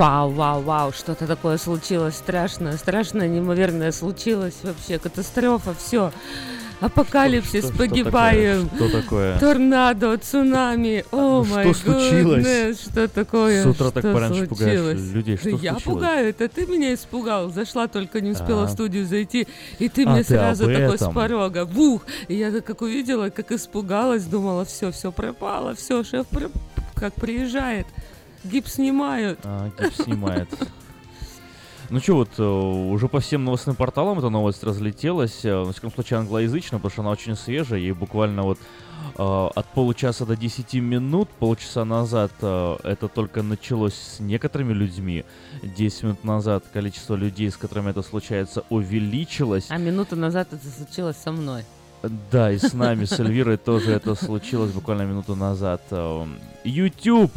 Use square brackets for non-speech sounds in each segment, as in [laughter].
Вау, вау, вау, что-то такое случилось страшное, страшное, неимоверное случилось вообще, катастрофа, все. Апокалипсис, Что- что погибаем. такое? Что такое? Торнадо, цунами, о Что май случилось? goodness, Что такое? С утра так Что пораньше пугаешь случилось? людей. Что Да я случилось? пугаю, это ты меня испугал. Зашла только не успела А. в студию зайти, и ты А, мне ты сразу такой с этом. порога, бух. И я так как увидела, как испугалась, думала, все, все пропало, все, шеф как приезжает, гипс снимают. А, гипс снимает. Ну что, вот э, уже по всем новостным порталам эта новость разлетелась, э, во всяком случае англоязычно, потому что она очень свежая, и буквально вот э, от получаса до 10 минут, полчаса назад э, это только началось с некоторыми людьми, 10 минут назад количество людей, с которыми это случается, увеличилось. А минуту назад это случилось со мной. Да, и с нами, с Эльвирой тоже это случилось буквально минуту назад. YouTube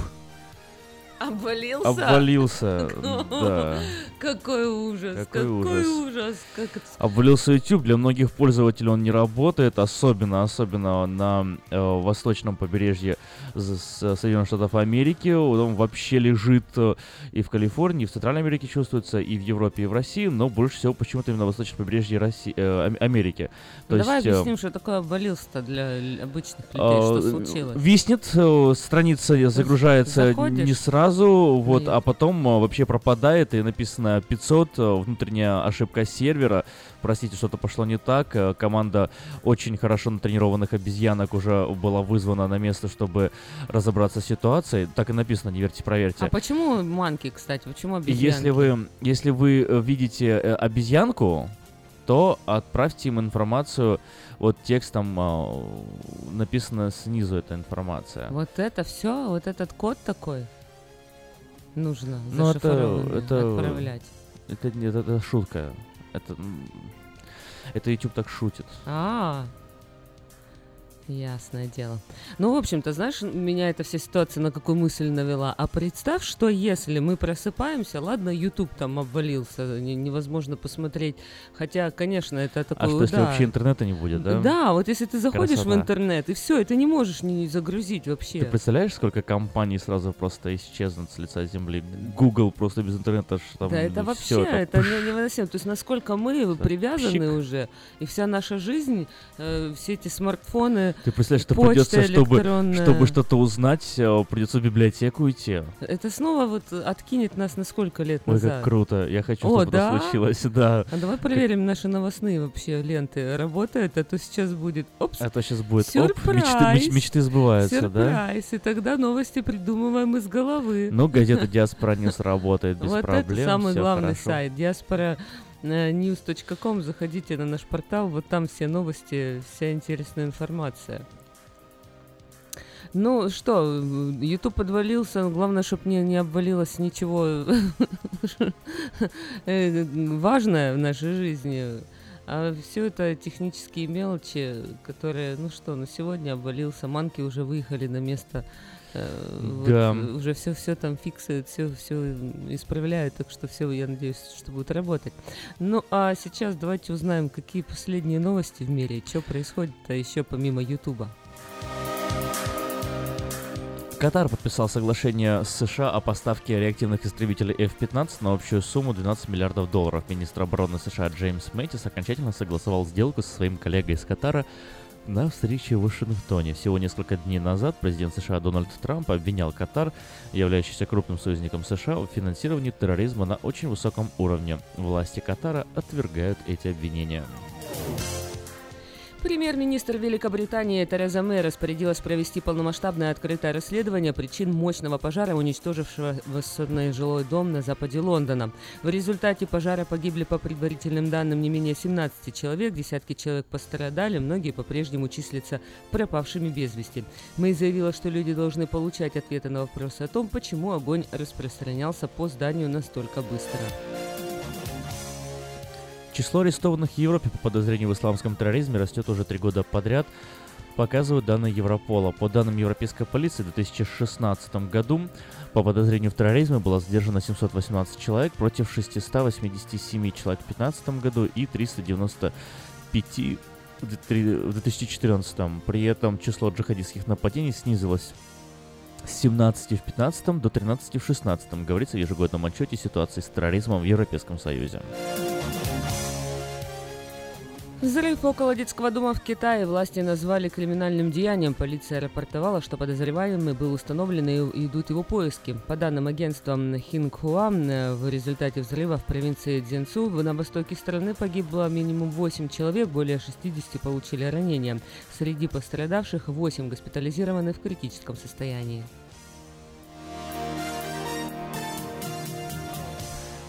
Обвалился? обвалился, [laughs] да. Какой ужас, Какой какой, ужас. ужас. Как. Обвалился YouTube. Для многих пользователей он не работает, особенно, особенно на э, восточном побережье с- Соединенных Штатов Америки. Он вообще лежит э, и в Калифорнии, и в Центральной Америке чувствуется, и в Европе, и в России, но больше всего почему-то именно на восточном побережье России, э, Ам- Америки. То Давай есть, э, объясним, что такое обвалился-то для обычных людей, А, что э, случилось. Виснет, э, страница загружается заходишь? не сразу, вот, Ой. а потом э, вообще пропадает, и написано 500, э, внутренняя ошибка сервера. Простите, что-то пошло не так. э, Команда очень хорошо натренированных обезьянок уже была вызвана на место, чтобы разобраться с ситуацией. Так и написано, не верьте, проверьте. А почему манки, кстати, почему обезьянки? Если вы, если вы э, видите обезьянку, то отправьте им информацию, вот текстом э, написано снизу эта информация. Вот это все, вот этот код такой нужно Ну, это- это- отправлять. Это, нет, это шутка. Это, это YouTube так шутит. А, ясное дело. Ну, в общем-то, знаешь, меня эта вся ситуация на какую мысль навела. А представь, что если мы просыпаемся, ладно, YouTube там обвалился, не- невозможно посмотреть. Хотя, конечно, это такое... А что, если да. вообще интернета не будет, да? Да, вот если ты заходишь в Красота. интернет, и все, и ты не можешь не загрузить вообще. Ты представляешь, сколько компаний сразу просто исчезнут с лица земли? Google просто без интернета, ш- там да, это вообще, это пш, не- невыносимо. То есть насколько мы привязаны пшик. уже, и вся наша жизнь, э, все эти смартфоны, Ты представляешь, что придется, чтобы, чтобы что-то узнать, э, придется в библиотеку идти. Это снова вот откинет нас на сколько лет Ой, назад? как круто. Я хочу, О, чтобы да? это случилось, [laughs] да. А давай проверим наши новостные вообще ленты. Работают, а то сейчас будет. Опс, А то сейчас будет, оп, мечты, меч- Сюрприз. мечты сбываются, да? сюрприз. И тогда новости придумываем из головы. Ну, газета Диаспора News работает без вот проблем. это самый главный хорошо. сайт. Диаспора news.com. Заходите на наш портал, вот там все новости, вся интересная информация. Ну что, YouTube подвалился, главное, чтобы не, не обвалилось ничего [laughs] э, важное в нашей жизни. А все это технические мелочи, которые, ну что, на сегодня обвалился, манки уже выехали на место. Э, вот, Да. уже все, все там фиксают, все, все исправляют, так что все, я надеюсь, что будет работать. Ну а сейчас давайте узнаем, какие последние новости в мире, что происходит-то еще помимо Ютуба. Катар подписал соглашение с США о поставке реактивных истребителей F-15 на общую сумму 12 миллиардов долларов. Министр обороны США Джеймс Мэттис окончательно согласовал сделку со своим коллегой из Катара на встрече в Вашингтоне. Всего несколько дней назад президент США Дональд Трамп обвинял Катар, являющийся крупным союзником США, в финансировании терроризма на очень высоком уровне. Власти Катара отвергают эти обвинения. Премьер-министр Великобритании Тереза Мэй распорядилась провести полномасштабное открытое расследование причин мощного пожара, уничтожившего высотный жилой дом на западе Лондона. В результате пожара погибли по предварительным данным не менее 17 человек, десятки человек пострадали, многие по-прежнему числятся пропавшими без вести. Мэй заявила, что люди должны получать ответы на вопросы о том, почему огонь распространялся по зданию настолько быстро. Число арестованных в Европе по подозрению в исламском терроризме растет уже три года подряд, показывают данные Европола. По данным европейской полиции, в 2016 году по подозрению в терроризме было задержано 718 человек против 687 человек в 2015 году и 395 в три- в 2014. При этом число джихадистских нападений снизилось с 17 в 15 до 13 в 16, говорится в ежегодном отчете ситуации с терроризмом в Европейском Союзе. Взрыв около детского дома в Китае власти назвали криминальным деянием. Полиция рапортовала, что подозреваемый был установлен и идут его поиски. По данным агентства Хинхуа, э, в результате взрыва в провинции Дзенцу на востоке страны погибло минимум 8 человек, более 60 получили ранения. Среди пострадавших 8 госпитализированы в критическом состоянии.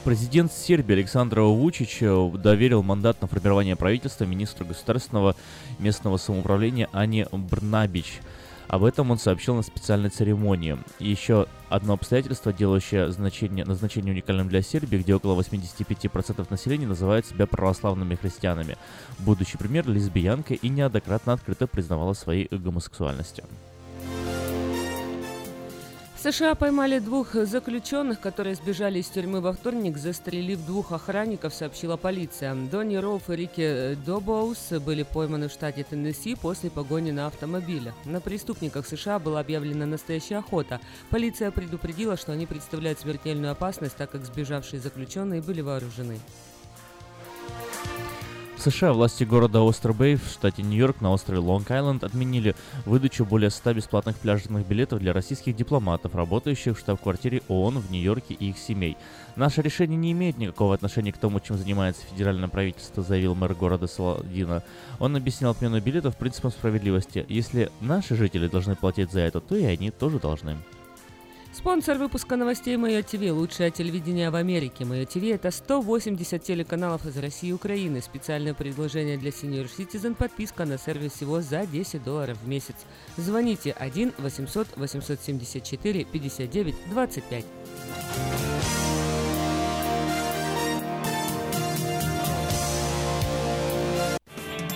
Президент Сербии Александр Вучич э, доверил мандат на формирование правительства министру государственного местного самоуправления Ане Брнабич. Об этом он сообщил на специальной церемонии. Еще одно обстоятельство, делающее значение, назначение уникальным для Сербии, где около 85% населения называют себя православными христианами. Будущий премьер лесбиянка и неоднократно открыто признавала своей гомосексуальности. США поймали двух заключенных, которые сбежали из тюрьмы во вторник, застрелив двух охранников, сообщила полиция. Донни Роуф и Рики Добоус были пойманы в штате Теннесси после погони на автомобиле. На преступниках США была объявлена настоящая охота. Полиция предупредила, что они представляют смертельную опасность, так как сбежавшие заключенные были вооружены. США власти города Остер-Бэй в штате Нью-Йорк на острове Лонг-Айленд отменили выдачу более 100 бесплатных пляжных билетов для российских дипломатов, работающих в штаб-квартире ООН в Нью-Йорке и их семей. Наше решение не имеет никакого отношения к тому, чем занимается федеральное правительство, заявил мэр города Саладина. Он объяснял отмену билетов принципом справедливости. Если наши жители должны платить за это, то и они тоже должны. Спонсор выпуска новостей Мое ТВ. Лучшее телевидение в Америке. Мое ТВ это 180 телеканалов из России и Украины. Специальное предложение для Senior Citizen. Подписка на сервис всего за 10 долларов в месяц. Звоните 1 800 874 59 25.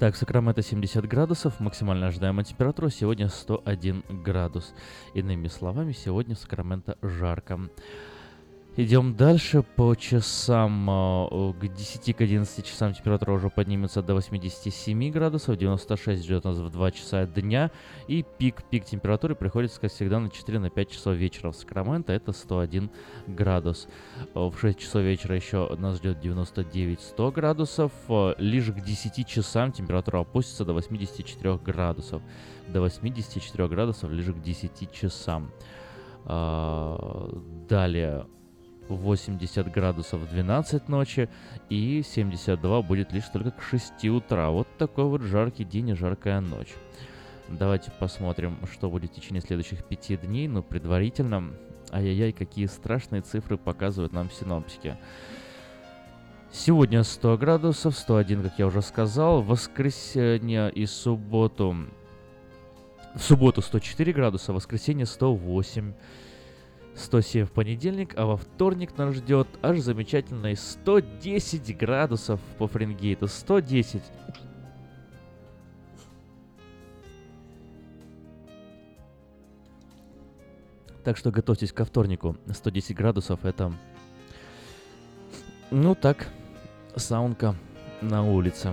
Итак, Сакраменто 70 градусов, максимально ожидаемая температура сегодня 101 градус. Иными словами, сегодня в Сакраменто жарко. Идем дальше по часам. Э, к 10 к 11 часам температура уже поднимется до 87 градусов, 96 ждет нас в 2 часа дня. И пик, пик температуры приходится, как всегда, на 4-5 часов вечера в Сакраменто, это 101 градус. В 6 часов вечера еще нас ждет 99-100 градусов. Лишь к 10 часам температура опустится до 84 градусов. До 84 градусов лишь к 10 часам. Далее 80 градусов в 12 ночи и 72 будет лишь только к 6 утра. Вот такой вот жаркий день и жаркая ночь. Давайте посмотрим, что будет в течение следующих пяти дней. Ну, предварительно, ай-яй-яй, какие страшные цифры показывают нам синоптики. Сегодня 100 градусов, 101, как я уже сказал. Воскресенье и субботу... В субботу 104 градуса, воскресенье 108 107 в понедельник, а во вторник нас ждет аж замечательные 110 градусов по Фаренгейту. 110. Так что готовьтесь ко вторнику. 110 градусов это... Ну так, саунка на улице.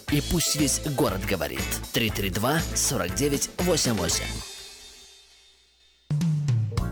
И пусть весь город говорит. 332-4988.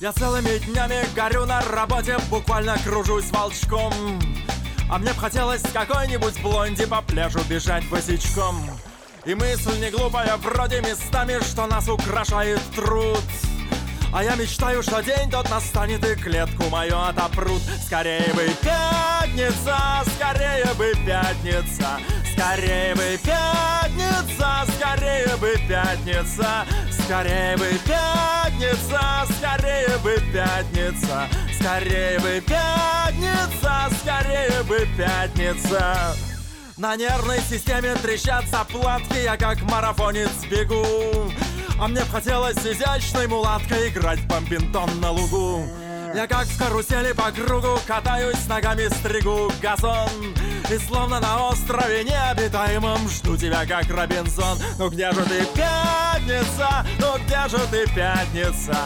Я целыми днями горю на работе, буквально кружусь волчком. А мне б хотелось с какой-нибудь блонди по пляжу бежать босичком. И мысль не глупая, вроде местами, что нас украшает труд а я мечтаю, что день тот настанет и клетку мою отопрут. Скорее бы пятница, скорее бы пятница. Скорее бы пятница, скорее бы пятница. Скорее бы пятница, скорее бы пятница. Скорее бы пятница, скорее бы пятница. На нервной системе трещат заплатки Я как марафонец бегу А мне хотелось изящной мулаткой Играть в бомбинтон на лугу я как в карусели по кругу Катаюсь ногами, стригу газон И словно на острове необитаемом Жду тебя как Робинзон Ну где же ты, пятница? Ну где же ты, пятница?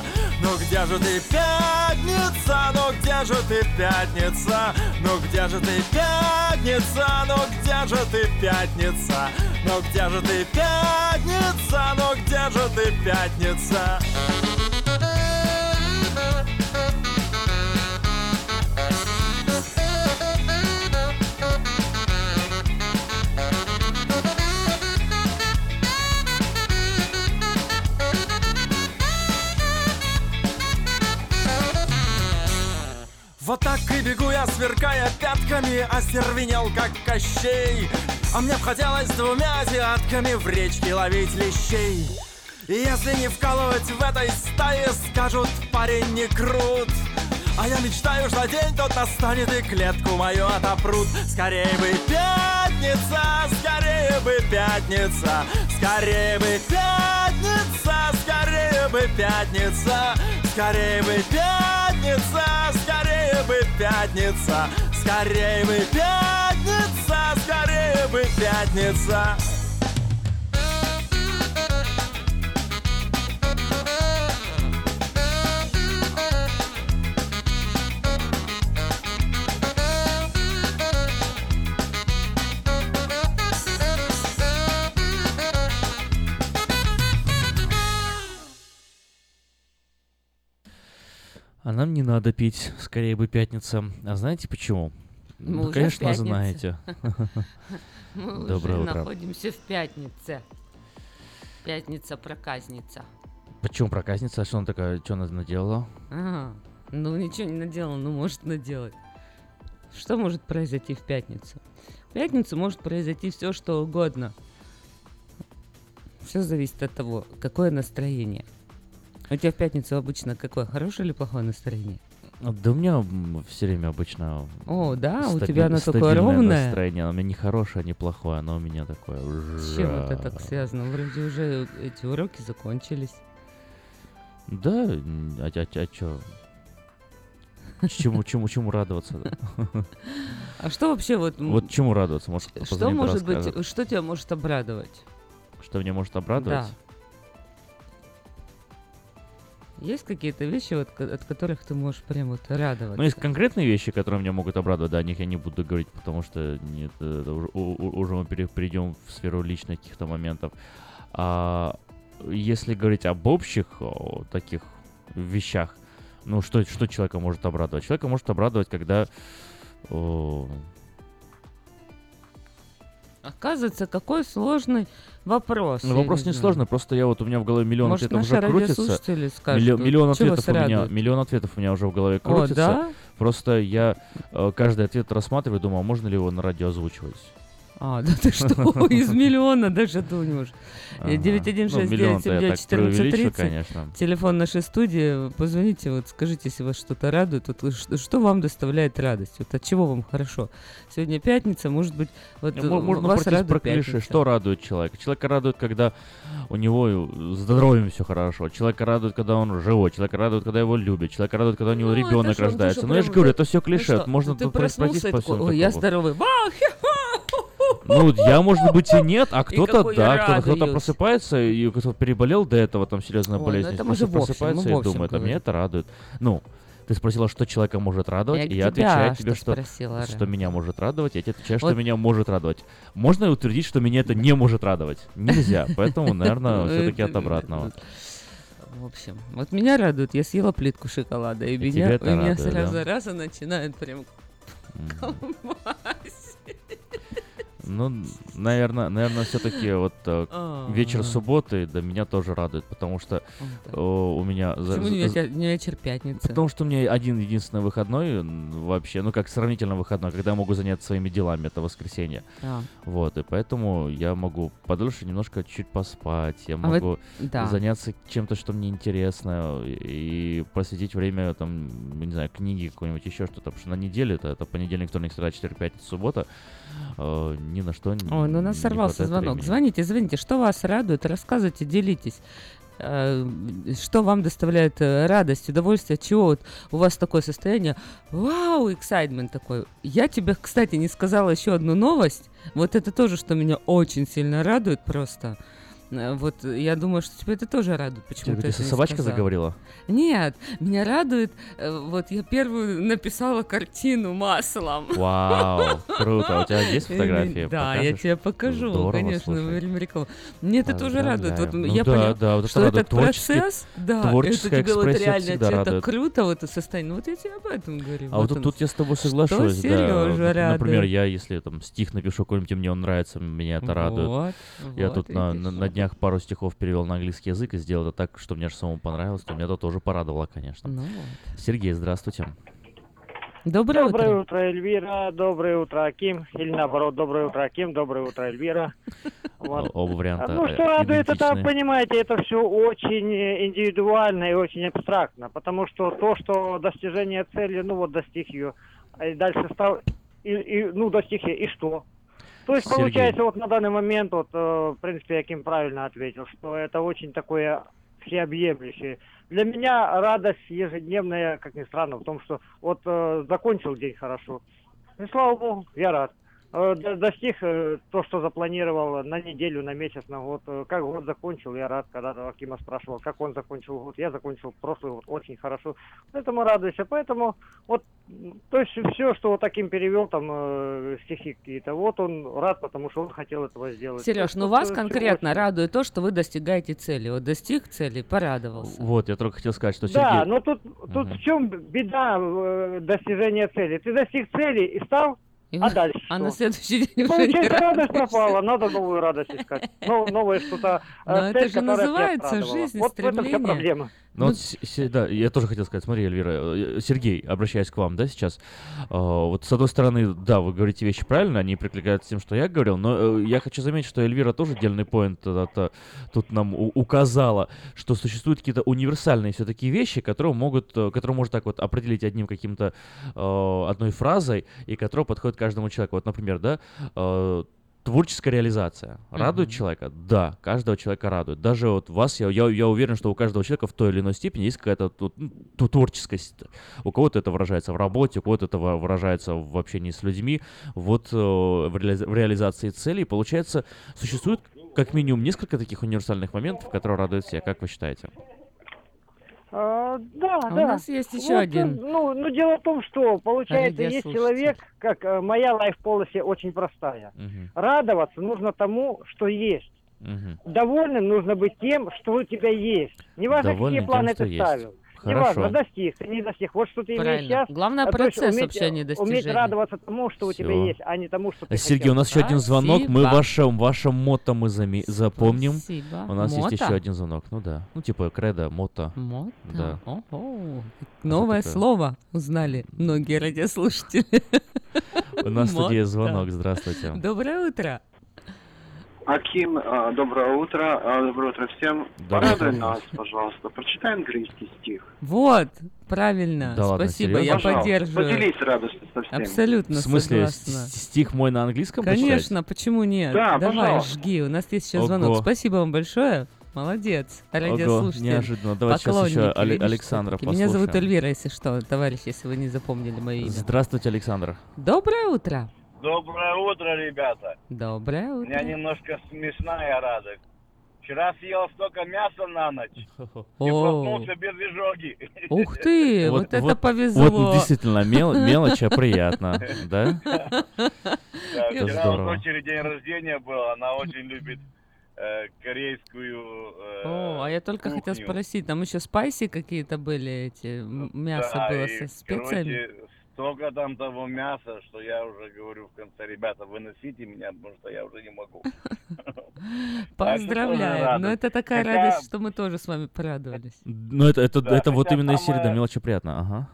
Ну где же ты, пятница? Ну где же ты, пятница? Ну где же ты, пятница? Ну где же ты, пятница? Ну где же ты, пятница? Ну где же ты, пятница? Вот так и бегу я, сверкая пятками, остервенел, как Кощей. А мне б хотелось двумя азиатками в речке ловить лещей. Если не вкалывать в этой стае, скажут, парень не крут. А я мечтаю, что день тот настанет и клетку мою отопрут. Скорее бы пятница, скорее бы пятница, скорее бы пятница, скорее бы пятница, скорее бы пятница, скорее бы пятница, скорее бы пятница, скорее бы пятница. А не надо пить, скорее бы пятница. А знаете почему? Мы ну, конечно, пятнице. знаете. [laughs] Мы Доброе уже утро. находимся в пятнице. Пятница-проказница. Почему проказница? А что она такая, что она наделала? Ага. Ну, ничего не наделал, ну, может наделать. Что может произойти в пятницу? В пятницу может произойти все, что угодно. Все зависит от того, какое настроение. У тебя в пятницу обычно какое? Хорошее или плохое настроение? А, Да у меня все время обычно... О, да? У стаби- тебя оно такое ровное? настроение. Оно у меня не хорошее, не плохое, оно у меня такое... С чем это так связано? Вроде уже эти уроки закончились. Да, м, а, а, чё? Чему, чему, чему радоваться? [laughs] А что вообще вот... Вот чему радоваться? Может, Что может быть, что тебя может обрадовать? Что меня может обрадовать? Да. Есть какие-то вещи, вот, от которых ты можешь прям вот радоваться? Ну, есть конкретные вещи, которые меня могут обрадовать, да, о них я не буду говорить, потому что нет, это уже, уже мы пере- перейдем в сферу личных каких-то моментов. А если говорить об общих о, таких вещах, ну, что, что человека может обрадовать? Человека может обрадовать, когда... о, Оказывается, какой сложный вопрос. Ну, вопрос не знаю. сложный, просто я вот у меня в голове миллион Может, ответов уже крутится. скажут, Миллион, миллион ответов у меня, миллион ответов у меня уже в голове О, крутится. да? Просто я э, каждый ответ рассматриваю, думаю, а можно ли его на радио озвучивать? А, да ты что, [laughs] из миллиона даже. Ага. Э, Ну, миллион-то я так преувеличу, 916-914-30. конечно. Телефон нашей студии. Позвоните, вот скажите, если вас что-то радует. Вот, что, вам доставляет радость? Вот от чего вам хорошо? Сегодня пятница, может быть, вот Мо- Можно вас радует про клише. Что радует человека? Человека радует, когда у него здоровьем все хорошо. Человека радует, когда он живой. Человека радует, когда его любят. Человека радует, когда у него Ну, это ребенок рождается. Ну, я же говорю, это все Ну клише. Можно ты тут пройтись проснулся и по всему я здоровый. Вах! Ну, я, может быть, и нет, а И кто-то, да, кто-то, кто-то просыпается и кто-то переболел до этого, там, серьезная Ой, ну болезнь, это мы же просыпается и думает, а меня говорим. это радует. Ну, ты спросила, что человека может радовать, Я и я отвечаю что тебе, что, спросила, что Ра. меня может радовать, я тебе отвечаю, что Вот- меня может радовать. Можно утвердить, что меня это не может радовать? Нельзя, [laughs] поэтому, наверное, все-таки от обратного. В общем, вот меня радует, я съела плитку шоколада, и, И меня, у меня радует, сразу да? раза начинает прям [laughs] колбасить. Ну, наверное, наверное, все-таки [laughs] вот э, А. вечер субботы, да, меня тоже радует, потому что у меня... за- Почему не вечер, не вечер пятницы? Потому что у меня один единственный выходной вообще, ну как сравнительно выходной, когда я могу заняться своими делами, это воскресенье. А. Вот, и поэтому я могу подольше немножко чуть поспать, я вот- могу заняться чем-то, что мне интересно, и посвятить время, там, не знаю, книге какой-нибудь, еще что-то, потому что на неделе, это, это понедельник, вторник, среда, четверг, пятница, суббота, э, ни на что не Ой, ну у нас сорвался звонок. времени. Звоните, звоните, что вас радует, рассказывайте, делитесь. Э, Что вам доставляет э, радость, удовольствие, чего вот у вас такое состояние? Вау, эксайтмент такой. Я тебе, кстати, не сказала еще одну новость. Вот это тоже, что меня очень сильно радует просто. Э, Вот э, я думаю, что тебя это тоже радует. Почему ты это не собачка сказала? заговорила? Нет, меня радует. э, Вот я первую написала картину маслом. Вау, круто. А у тебя есть фотографии? Да, я тебе покажу, Здорово, конечно, слушай. время рекламы. Мне это тоже радует. Вот Поздравляю. я Ну да, поняла, да, вот это что радует. этот Творческий- процесс, да, это тебе вот реально радует. так круто в это состояние. Вот я тебе об этом говорю. А вот тут, он. тут я с тобой Что соглашусь, да. Сережа Нап- Например, радует? я, если там стих напишу какой-нибудь, мне он нравится, меня это радует. Вот, я тут на, на, на днях пару стихов перевел на английский язык и сделал это так, что мне аж самому понравилось, то меня это тоже порадовало, конечно. Ну вот. Сергей, здравствуйте. Доброе, Доброе утро. утро, Эльвира. Доброе утро, Аким. Или наоборот, доброе утро, Аким. Доброе утро, Эльвира. [laughs] Вот. Оба варианта Ну, что радует, это, понимаете, это все очень индивидуально и очень абстрактно, потому что то, что достижение цели, ну вот достиг ее, а и дальше стал, и, и, ну достиг ее, и что? То есть Сергей. получается вот на данный момент, вот, э, в принципе, Аким правильно ответил, что это очень такое всеобъемлющее. Для меня радость ежедневная, как ни странно, в том, что вот э, закончил день хорошо. И слава богу, я рад. Э, до- Достиг э, то, что запланировал на неделю, на месяц, на год. Э, Как год закончил, я рад, когда Акима спрашивал, как он закончил год. Я закончил прошлый год очень хорошо. Поэтому радуюсь. Поэтому вот, то есть все, что вот таким перевел, там э, стихи какие-то, вот он рад, потому что он хотел этого сделать. Сереж, ну вас э, конкретно очень- радует то, что вы достигаете цели. Вот достиг цели, порадовался. Вот, я только хотел сказать, что Да, Сергей... но тут, тут в чем беда э, достижения цели? Ты достиг цели и стал, а дальше А что? на следующий день уже Получается, не радость радуешься. пропала, надо новую радость искать. Но, новое что-то, э, Но это цель, же которая тебя называется жизнь, Вот в этом вся стремление. проблема. Ну, вот, с- с- да, я тоже хотел сказать, смотри, Эльвира, э, Сергей, обращаясь к вам, да, сейчас, э, вот с одной стороны, да, вы говорите вещи правильно, они прикликаются с тем, что я говорил, но э, я хочу заметить, что Эльвира тоже дельный поинт э, тут нам указала, что существуют какие-то универсальные все-таки вещи, которые могут, э, которые можно так вот определить одним каким-то, э, одной фразой, и которые подходят каждому человеку. Вот, например, да, э, Творческая реализация. Радует Мгм. человека? Да, каждого человека радует. Даже вот вас, я, я, я уверен, что у каждого человека в той или иной степени есть какая-то тут, ну, творческость. У кого-то это выражается в работе, у кого-то это выражается в общении с людьми. Вот э, в, реали- в реализации целей, получается, существует как минимум несколько таких универсальных моментов, которые радуют всех, как вы считаете? А, да, А да. у нас есть еще Вот, один. Ну, ну, дело в том, что, получается, есть Радиослушатель. человек, как э, моя лайф-полоси очень простая. Мгм. Радоваться нужно тому, что есть. Мгм. Довольным нужно быть тем, что у тебя есть. Неважно, Довольным какие планы тем, ты есть. Хорошо. Неважно, достиг ты, не достиг. Вот что ты имеешь Правильно. сейчас. Главное, а есть процесс уметь, вообще, а не Уметь радоваться тому, что у тебя есть, а не тому, что ты Сергей, хотел. у нас еще один звонок. Мы Спасибо. ваше, ваше мото мы заме- запомним. Спасибо. У нас есть Мото? еще один звонок. Ну да. Ну типа кредо, мото. Мото? Да. Ого. Новое такое? слово узнали многие радиослушатели. У нас в студии звонок. Здравствуйте. Доброе утро. Аким, а, доброе утро. А, Доброе утро всем. Доброе Порадуй утро. нас, пожалуйста. Прочитай английский стих. Вот, правильно. Да ладно, Спасибо, серьезно? я Пожалуйста, поддерживаю. Поделись радостью со всеми. Абсолютно В смысле, согласна. стих мой на английском почитать? Конечно, почему нет? Да, Давай, пожалуйста. жги. У нас есть сейчас Ого. звонок. Спасибо вам большое. Молодец. Радиослушатель. неожиданно. Давайте сейчас Поклонники, еще Али- видишь, Александра всё-таки. Меня зовут послушаем. Эльвира, если что, товарищ, если вы не запомнили мое имя. Здравствуйте, Александр. Доброе утро. Доброе утро, ребята. Доброе У меня утро. немножко смешная радость. Вчера съел столько мяса на ночь [laughs] и О, проснулся без изжоги. [laughs] ух ты, вот, это вот, повезло. Вот действительно мел- мелочь, а приятно, [laughs] да? Да, вчера у дочери день рождения был, она очень любит э, корейскую э, О, а я только хотел спросить, там еще спайси какие-то были, эти мясо Да, было со специями? Короче, столько там того мяса, что я уже говорю в конце, ребята, выносите меня, потому что я уже не могу. [laughs] Поздравляю. Но это такая радость, что мы тоже с вами порадовались. Ну это, это, это вот именно из серии, да, самое- мелочи приятно, ага.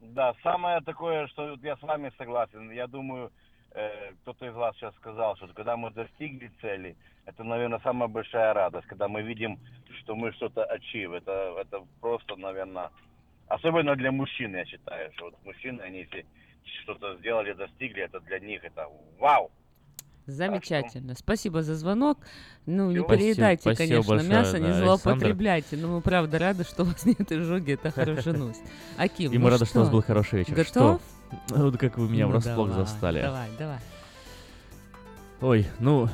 Да, самое такое, что я с вами согласен. Я думаю, э, кто-то из вас сейчас сказал, что когда мы достигли цели, это, наверное, самая большая радость, когда мы видим, что мы что-то achieve. Это, это просто, наверное, особенно для мужчин, я считаю, что вот мужчины, они если что-то сделали, достигли, это для них это вау. Замечательно. Спасибо за звонок. Ну, не переедайте, Спасибо конечно, большое, мясо, не да, злоупотребляйте. Но мы правда рады, что у вас нет изжоги. Это хорошая [laughs] новость. Аким, И ну мы рады, что у вас был хороший вечер. Готов? Что? [laughs] Вот как вы меня Ну, врасплох давай, застали. Давай, давай. Ой, ну,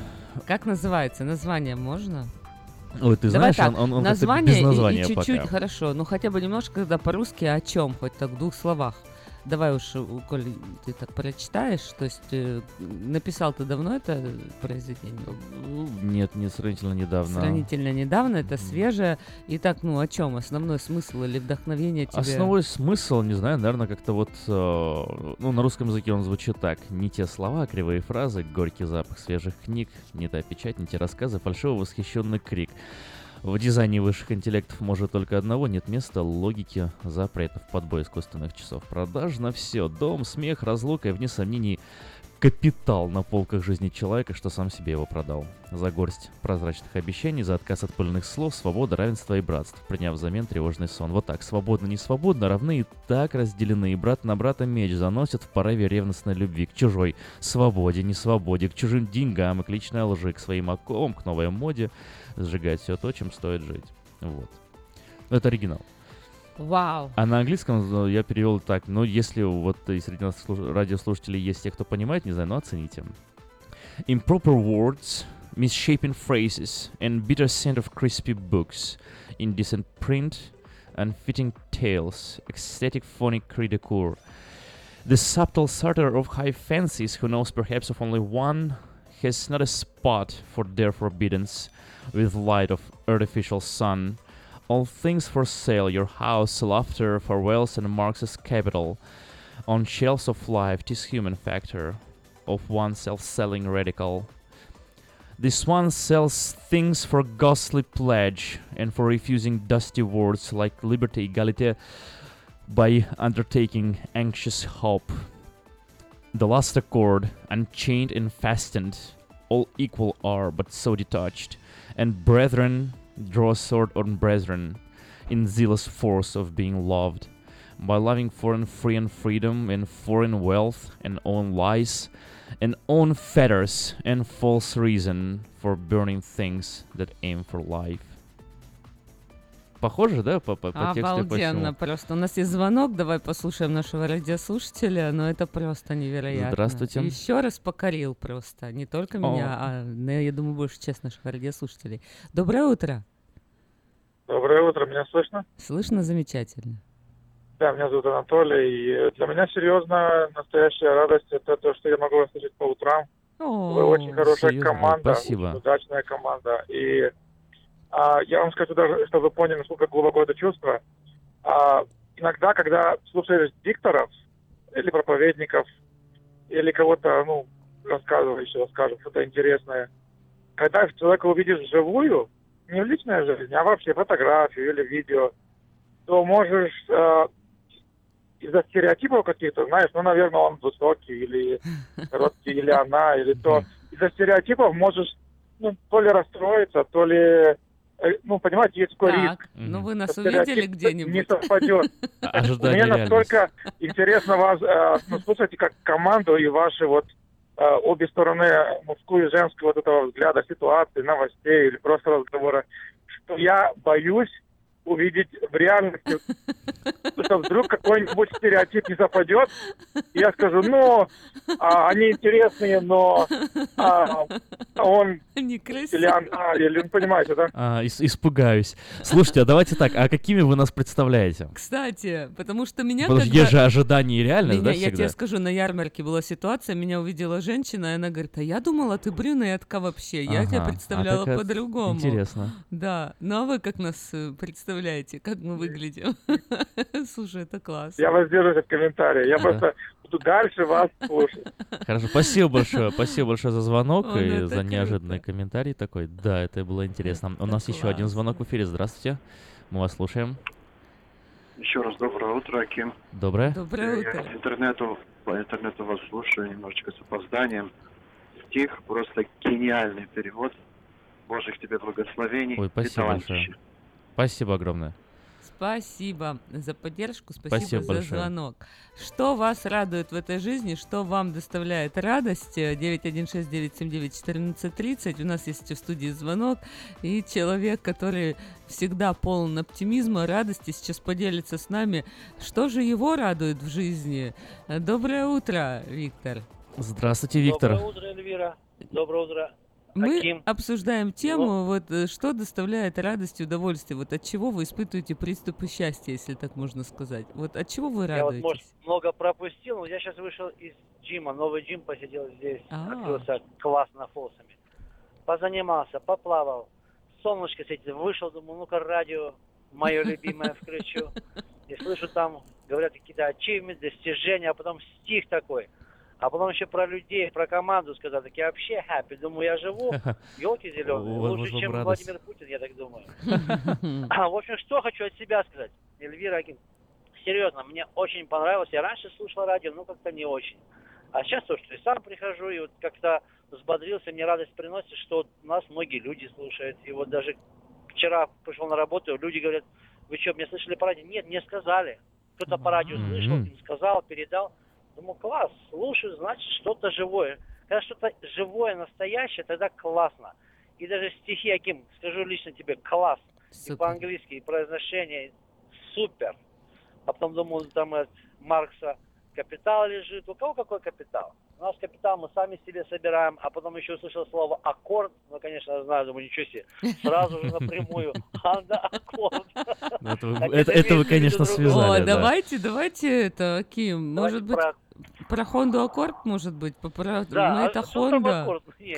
Как называется? Название можно? Ой, ты Давай знаешь, так, он, он, название без и- названия и, чуть-чуть, пока. хорошо. Ну, хотя бы немножко тогда по-русски о чем, хоть так в двух словах. Давай уж, у- коль ты так прочитаешь, то есть э, написал ты давно это произведение? Ну, Нет, не сравнительно недавно. Сравнительно недавно, это свежее. Итак, ну о чем? Основной смысл или вдохновение тебе? Основной смысл, не знаю, наверное, как-то вот, э, ну, на русском языке он звучит так. Не те слова, кривые фразы, горький запах свежих книг, не та печать, не те рассказы, фальшивый восхищенный крик. В дизайне высших интеллектов может только одного, нет места логики запретов, подбой искусственных часов продаж на все. Дом, смех, разлука и, вне сомнений, капитал на полках жизни человека, что сам себе его продал. За горсть прозрачных обещаний, за отказ от пыльных слов, свобода, равенство и братство, приняв взамен тревожный сон. Вот так, свободно, не свободно, равны и так разделены, и брат на брата меч заносит в порыве ревностной любви к чужой свободе, не свободе, к чужим деньгам и к личной лжи, к своим оковам, к новой моде, сжигать все то, чем стоит жить. Вот. Это оригинал. Вау. А на английском э, я перевел так, ну, если вот и среди нас слуш- радиослушателей есть те, кто понимает, не знаю, но оцените. Improper words, misshapen phrases, and bitter scent of crispy books, indecent print, unfitting tales, ecstatic phonic ridicule. The subtle starter of high fancies who knows perhaps of only one has not a spot for their forbiddance with light of artificial sun. All things for sale, your house, laughter, farewells, and Marx's capital. On shelves of life, tis human factor of one self-selling radical. This one sells things for ghostly pledge and for refusing dusty words like liberty, equality, by undertaking anxious hope. The last accord, unchained and fastened, all equal are, but so detached, and brethren draw sword on brethren, in zealous force of being loved. By loving foreign free and freedom, and foreign wealth, and own lies, and own fetters, and false reason for burning things that aim for life. Похоже, да, по, по, по тексту по всему? Обалденно просто. У нас есть звонок, давай послушаем нашего радиослушателя, но это просто невероятно. Здравствуйте. Еще раз покорил просто. Не только меня, О. а, ну, я думаю, больше часть наших радиослушателей. Доброе утро. Доброе утро, меня слышно? Слышно замечательно. Да, меня зовут Анатолий. И для меня серьезно настоящая радость это то, что я могу вас слышать по утрам. О, Вы очень хорошая серьезно? команда, Спасибо. удачная команда. И а, я вам скажу даже, чтобы вы поняли, насколько глубоко это чувство. А, иногда, когда слушаешь дикторов или проповедников, или кого-то, ну, рассказывающего, скажем, что-то интересное, когда человека увидишь вживую, не в личной жизни, а вообще фотографию или видео, то можешь э, из-за стереотипов каких-то, знаешь, ну, наверное, он высокий или короткий, или она, или то. Из-за стереотипов можешь, ну, то ли расстроиться, то ли, ну, понимаете, есть такой Так, риск. ну вы нас увидели где-нибудь? Не совпадет. [laughs] Мне настолько интересно вас э, ну, слушать как команду и ваши вот э, обе стороны мужскую и женскую вот этого взгляда ситуации, новостей или просто разговора, что я боюсь увидеть в реальности, что вдруг какой-нибудь стереотип не западет, и я скажу, ну, а, они интересные, но а, он или она, или, ну, понимаете, да? А, ис- испугаюсь. Слушайте, а давайте так, а какими вы нас представляете? Кстати, потому что меня Потому когда- есть же ожидание и реальность, Меня- да, я всегда? тебе скажу, на ярмарке была ситуация, меня увидела женщина, и она говорит, а я думала, ты брюнетка вообще, я тебя Ага, а представляла это по-другому. интересно. Да, ну а вы как нас э, представляете, как мы выглядим? [laughs] Слушай, это классно. Я воздержусь от комментариев, я просто буду дальше вас слушать. Хорошо, спасибо большое, спасибо большое за звонок и ну это за неожиданный комментарий такой. Да, это было интересно. У нас еще один звонок в эфире. Здравствуйте, мы вас слушаем. Еще раз доброе утро, Аким. Доброе. Доброе Я утро. с интернету, по интернету вас слушаю немножечко с опозданием. Стих просто гениальный перевод. Божьих тебе благословений. Ой, и спасибо большое. Спасибо огромное. Спасибо за поддержку, спасибо, Спасибо за большое. звонок. Что вас радует в этой жизни, что вам доставляет радость? Э, 916-979-1430. У нас есть в студии звонок, и человек, который всегда полон оптимизма, радости, сейчас поделится с нами, что же его радует в жизни. Доброе утро, Виктор. Здравствуйте, Виктор. Доброе утро, Эльвира. Доброе утро. Мы Аким. обсуждаем тему, вот э, что доставляет радость и удовольствие, вот от чего вы испытываете приступы счастья, если так можно сказать. Вот от чего вы Я вот, радуетесь? может, много пропустил, но я сейчас вышел из джима, новый джим посидел здесь, А. открылся классно фосами. Позанимался, поплавал, солнышко светит, вышел, думаю, ну-ка радио, мое [laughs] любимое включу. И слышу там, говорят какие-то ачивменты, достижения, а потом стих такой. А потом еще про людей, про команду сказал, так я вообще happy. Думаю, я живу, [laughs] елки зеленые, лучше, чем. Владимир Путин, я так думаю. [laughs] А, В общем, что хочу от себя сказать, Эльвира Аким. Серьезно, мне очень понравилось. Я раньше слушал радио, ну как-то не очень. А сейчас то, что и сам прихожу, и вот как-то взбодрился, мне радость приносит, что нас многие люди слушают. И вот даже вчера пришел на работу, люди говорят, вы что, мне слышали по радио? Нет, мне сказали. Кто-то по радио слышал, им сказал, передал. Думаю, класс, слушаю, значит, что-то живое. Когда что-то живое, настоящее, тогда классно. И даже стихи, Аким, скажу лично тебе, класс. И по-английски, и произношение супер. А потом думаю, там от Маркса капитал лежит. У кого какой капитал? У нас капитал мы сами себе собираем, а потом еще услышал слово аккорд. Ну, конечно, я знаю, думаю, ничего себе. Сразу же напрямую. [laughs] Анда аккорд. Ну, Это вы, конечно, связали. Давайте, давайте это, Ким, Давайте может быть, про- Хонду Аккорд, может быть, по- про- Да, ну, а это Хонда,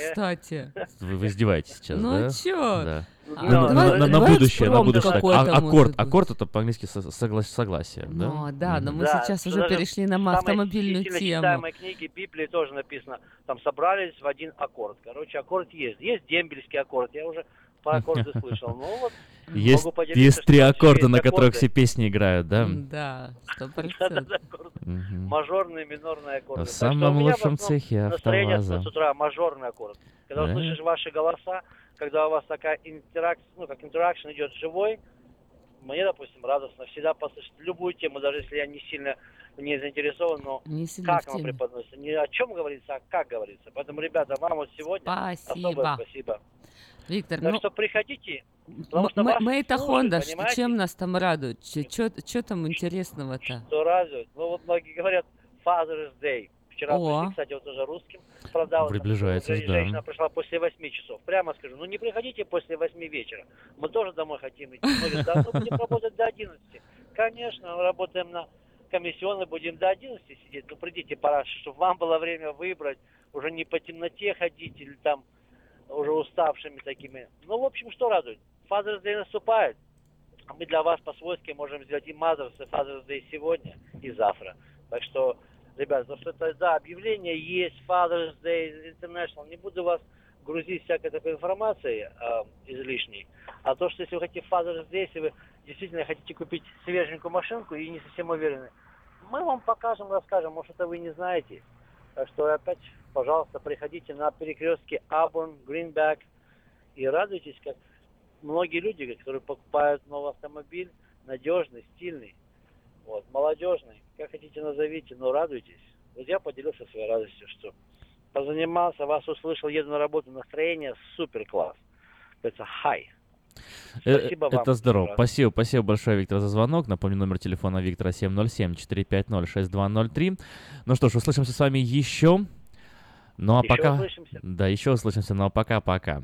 кстати. Вы, вы издеваетесь сейчас, Ну, да? а чё? Да. А, Ну, на, давай- на- на будущее, на будущее. так. А- аккорд, быть. аккорд это по-английски со- согла- согласие, да? Ну, да, но мы сейчас что уже перешли на в автомобильную тему. читаемой книге Библии тоже написано, там собрались в один аккорд. Короче, аккорд есть. Есть дембельский аккорд, я уже по аккорду слышал. Ну вот, Есть, могу поделиться, есть три аккорда, на которых аккорды. все песни играют, да? Да. [laughs] Мажорные, минорные аккорды. В самом лучшем цехе Настроение АвтоВАЗа. с утра мажорный аккорд. Когда Да? услышишь ваши голоса, когда у вас такая интеракция, ну, как интеракшн идет живой, мне, допустим, радостно всегда послушать любую тему, даже если я не сильно не заинтересован, но Не сильно как теме. преподносится. Не о чем говорится, а как говорится. Поэтому, ребята, вам вот сегодня Спасибо. особое спасибо. Виктор, Так ну, что приходите. Мы это Honda, понимаете? чем нас там радуют? Что там интересного-то? Что радует? Ну вот многие говорят Father's Day. Вчера, О. пришли, кстати, вот уже русским продал. Приближается, Жен- да. Женщина пришла после 8 часов. Прямо скажу, ну не приходите после 8 вечера. Мы тоже домой хотим идти. Многие говорят, да, мы будем [laughs] работать до 11. Конечно, мы работаем на комиссионной, будем до 11 сидеть. Ну придите пора, чтобы вам было время выбрать. Уже не по темноте ходить или там уже уставшими такими. Ну, в общем, что радует? Father's Day наступает. Мы для вас по-свойски можем сделать и Mother's и Father's Day сегодня и завтра. Так что, ребят, за что это, да, объявление есть, Father's Day International. Не буду вас грузить всякой такой информацией э, излишней. А то, что если вы хотите Father's Day, если вы действительно хотите купить свеженькую машинку и не совсем уверены, мы вам покажем, расскажем, может, это вы не знаете. Так что опять, пожалуйста, приходите на перекрестке Абурн, Гринбек и радуйтесь, как многие люди, которые покупают новый автомобиль, надежный, стильный, вот, молодежный, как хотите назовите, но радуйтесь. Вот я поделился своей радостью, что позанимался, вас услышал, еду на работу, настроение супер класс. Это хай. Э, Спасибо вам. Это здорово. Ура. Спасибо, спасибо большое, Виктор, за звонок. Напомню, номер телефона Виктора 707-450-6203. Ну что ж, услышимся с вами еще. Ну а Еще пока... услышимся. Да, еще услышимся, ну а пока-пока.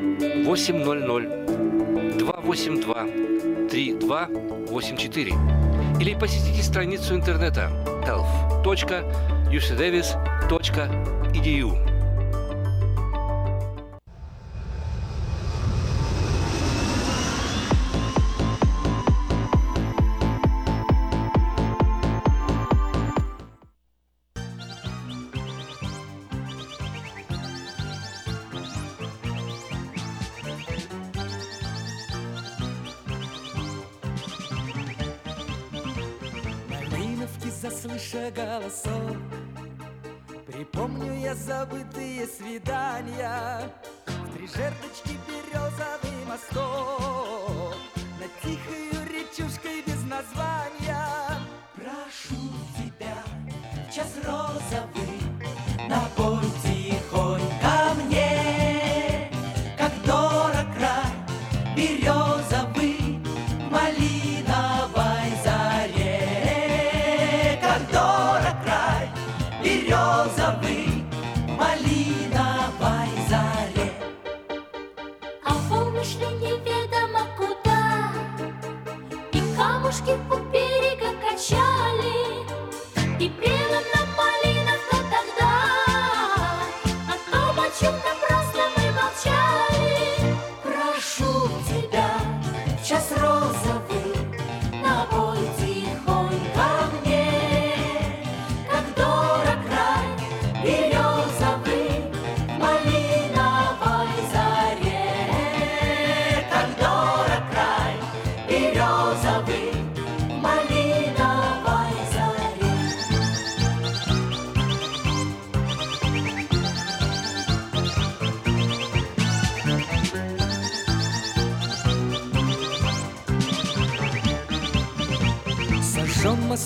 800 282 3284 или посетите страницу интернета health.ucdavis.edu.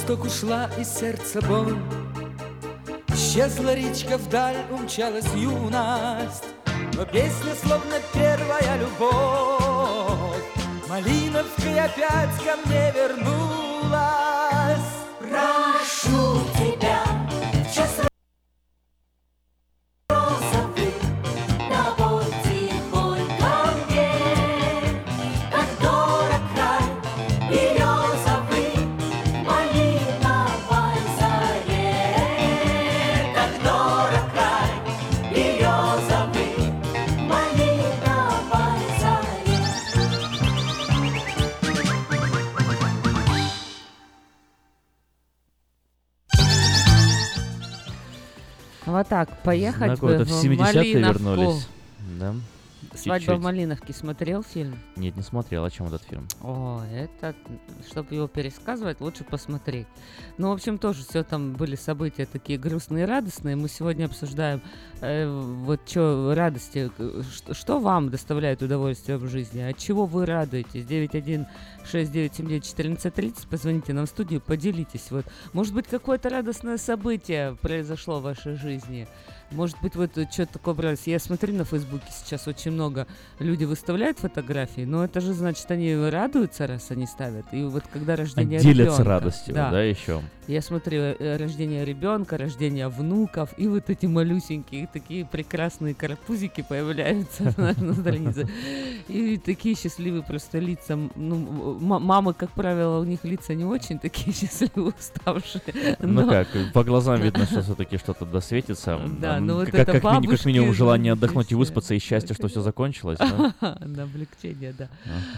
Мосток ушла и сердце боль. Исчезла речка вдаль, умчалась юность. Но песня словно первая любовь. Малиновкой опять ко мне вернулась поехать Знаку, бы это в в 70-е Малиновку. вернулись. Да. «Свадьба Чуть-чуть. в Малиновке» смотрел фильм? Нет, не смотрел. О чем этот фильм? О, это, чтобы его пересказывать, лучше посмотреть. Ну, в общем, тоже все там были события такие грустные и радостные. Мы сегодня обсуждаем э, вот что радости, э, что, что вам доставляет удовольствие в жизни, от чего вы радуетесь. 916-979-1430, позвоните нам в студию, поделитесь. Вот, может быть, какое-то радостное событие произошло в вашей жизни. Может быть, вот что-то такое брались. Я смотрю на Фейсбуке сейчас очень много люди выставляют фотографии, но это же значит, они радуются, раз они ставят. И вот когда рождение Делятся ребенка, радостью, да, еще. Я смотрю э, рождение ребенка, рождение внуков, и вот эти малюсенькие, такие прекрасные карапузики появляются [laughs] на, на странице. И такие счастливые просто лица. Ну, мамы, как правило, у них лица не очень такие [laughs] счастливые, уставшие. Ну но- как, по глазам видно, что все-таки что-то досветится. Да, ну вот как, это как, ми- как бабушки, минимум желание отдохнуть и выспаться, и счастье, что все закончилось. да? [laughs] На облегчение, да.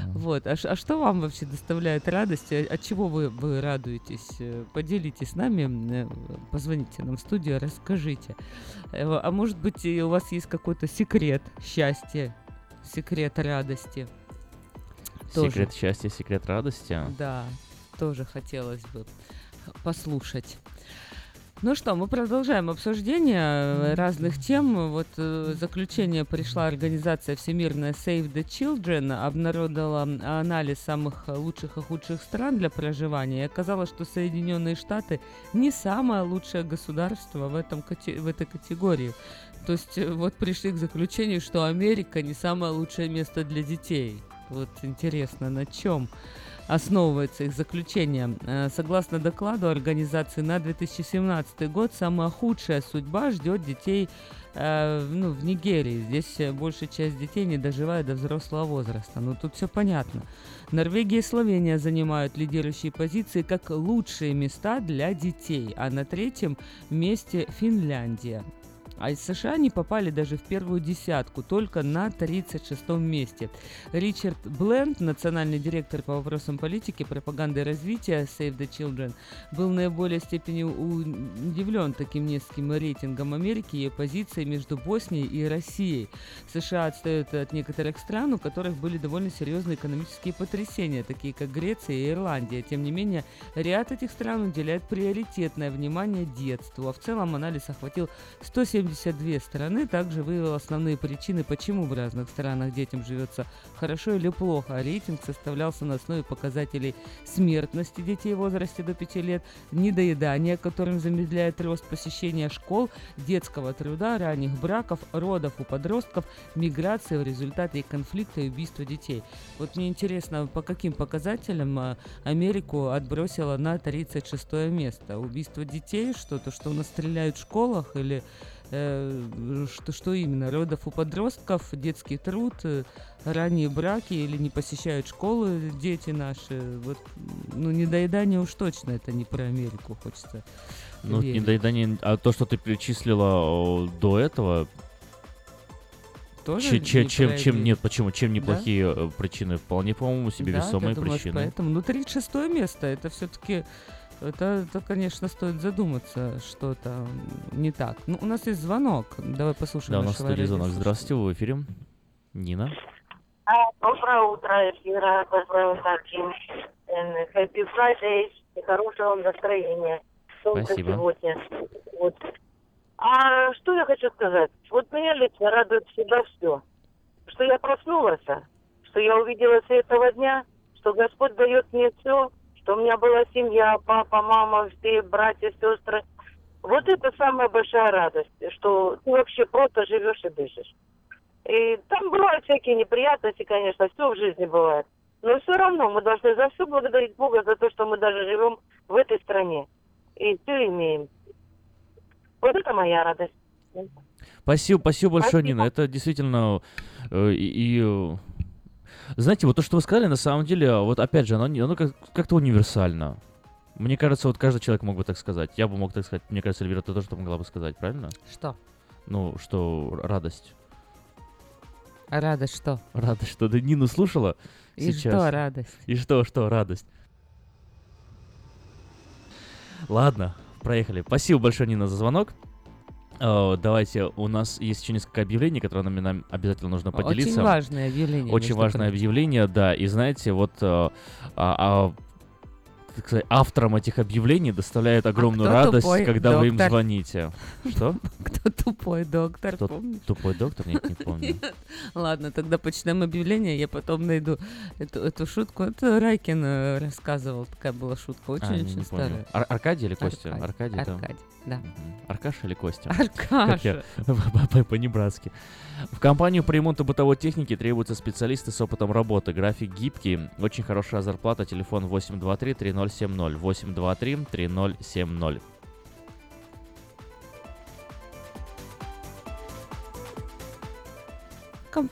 Вот. А, а что вам вообще доставляет радость? От чего вы, вы радуетесь? Э, Поделитесь с нами, э, позвоните нам в студию, расскажите. Э, А может быть, у вас есть какой-то секрет счастья, секрет радости? Тоже. Секрет счастья, секрет радости. Да, тоже хотелось бы послушать. Ну что, мы продолжаем обсуждение э, разных тем. Вот э, заключение пришла организация Всемирная Save the Children, обнародовала анализ самых лучших и худших стран для проживания. И оказалось, что Соединенные Штаты не самое лучшее государство в, этом, в этой категории. То есть э, вот пришли к заключению, что Америка не самое лучшее место для детей. Вот интересно, на чем? Основывается их заключение. Э, Согласно докладу организации на 2017 год, самая худшая судьба ждет детей э, ну, в Нигерии. Здесь э, большая часть детей не доживает до взрослого возраста. Ну, тут все понятно. Норвегия и Словения занимают лидирующие позиции как лучшие места для детей, а на третьем месте Финляндия. А из США не попали даже в первую десятку, только на 36-м месте. Ричард Бленд, национальный директор по вопросам политики, пропаганды и развития Save the Children, был наиболее степени удивлен таким низким рейтингом Америки и позицией между Боснией и Россией. США отстают от некоторых стран, у которых были довольно серьезные экономические потрясения, такие как Греция и Ирландия. Тем не менее, ряд этих стран уделяет приоритетное внимание детству, а в целом анализ охватил 172 страны, также выявил основные причины, почему в разных странах детям живется хорошо или плохо. А рейтинг составлялся на основе показателей смертности детей в возрасте до 5 лет, недоедания, которым замедляет рост посещения школ, детского труда, ранних браков, родов у подростков, миграции в результате конфликта и убийства детей. Вот мне интересно, по каким показателям а, Америку отбросило на 36 место? Убийство детей, что-то, что у нас стреляют в школах или что, что именно? Родов у подростков, детский труд, э, ранние браки или не посещают школы дети наши? Вот, ну, недоедание уж точно это не про Америку, хочется Ну, верить. недоедание... А то, что ты перечислила до этого... Тоже не чем, чем Америку? нет, почему? Чем Да? неплохие э, причины? Вполне, по-моему, себе Да, весомые думаешь, причины. поэтому, ну, 36 место, это все-таки, это, это, конечно, стоит задуматься, что то не так. Ну, у нас есть звонок, давай послушаем Да, у нас студии звонок. Здравствуйте, вы в эфире. Нина. А, Доброе утро, Эфира. Поздравляю всем. And Happy Friday и хорошего вам настроения. Солнце Спасибо. сегодня. Вот. А что я хочу сказать? Вот меня лично радует всегда все. Что я проснулась, что я увидела с этого дня, что Господь дает мне все, что у меня была семья, папа, мама, все братья, сестры. Вот это самая большая радость, что ты вообще просто живешь и дышишь. И там бывают всякие неприятности, конечно, все в жизни бывает. Но все равно мы должны за все благодарить Бога за то, что мы даже живем в этой стране. И все имеем. Вот это моя радость. Спасибо, спасибо большое, Спасибо. Нина. Это действительно э, и, и, э, знаете, вот то, что вы сказали, на самом деле, вот опять же, оно, оно как, как-то универсально. Мне кажется, вот каждый человек мог бы так сказать. Я бы мог так сказать. Мне кажется, Эльвира, ты тоже могла бы сказать, правильно? Что? Ну, что радость. Радость что? Радость, что ты Нину слушала И сейчас. что радость? И что, что радость? Ладно, проехали. Спасибо большое, Нина, за звонок. Э, Давайте, у нас есть еще несколько объявлений, которые нам, нам обязательно нужно Очень поделиться. важное объявление, Очень важное прочим. объявление, да. И знаете, вот э, а- а, так сказать, авторам этих объявлений доставляет огромную А радость, тупой когда вы им доктор? звоните. Что? [laughs] Кто тупой доктор, Кто помнишь? тупой доктор? Нет, не помню. [laughs] Нет. Ладно, тогда почнем объявление, я потом найду эту, эту шутку. Это Райкин э, рассказывал, такая была шутка, А, очень-очень помню. старая. Ар- Аркадий или Костя? Аркадий, Аркадий, да. Аркадий, да. Аркаша или Костя? Аркаша. По-небратски. В компанию по ремонту бытовой техники требуются специалисты с опытом работы. График гибкий, очень хорошая зарплата. Телефон 823-3070. 823-3070. Ком.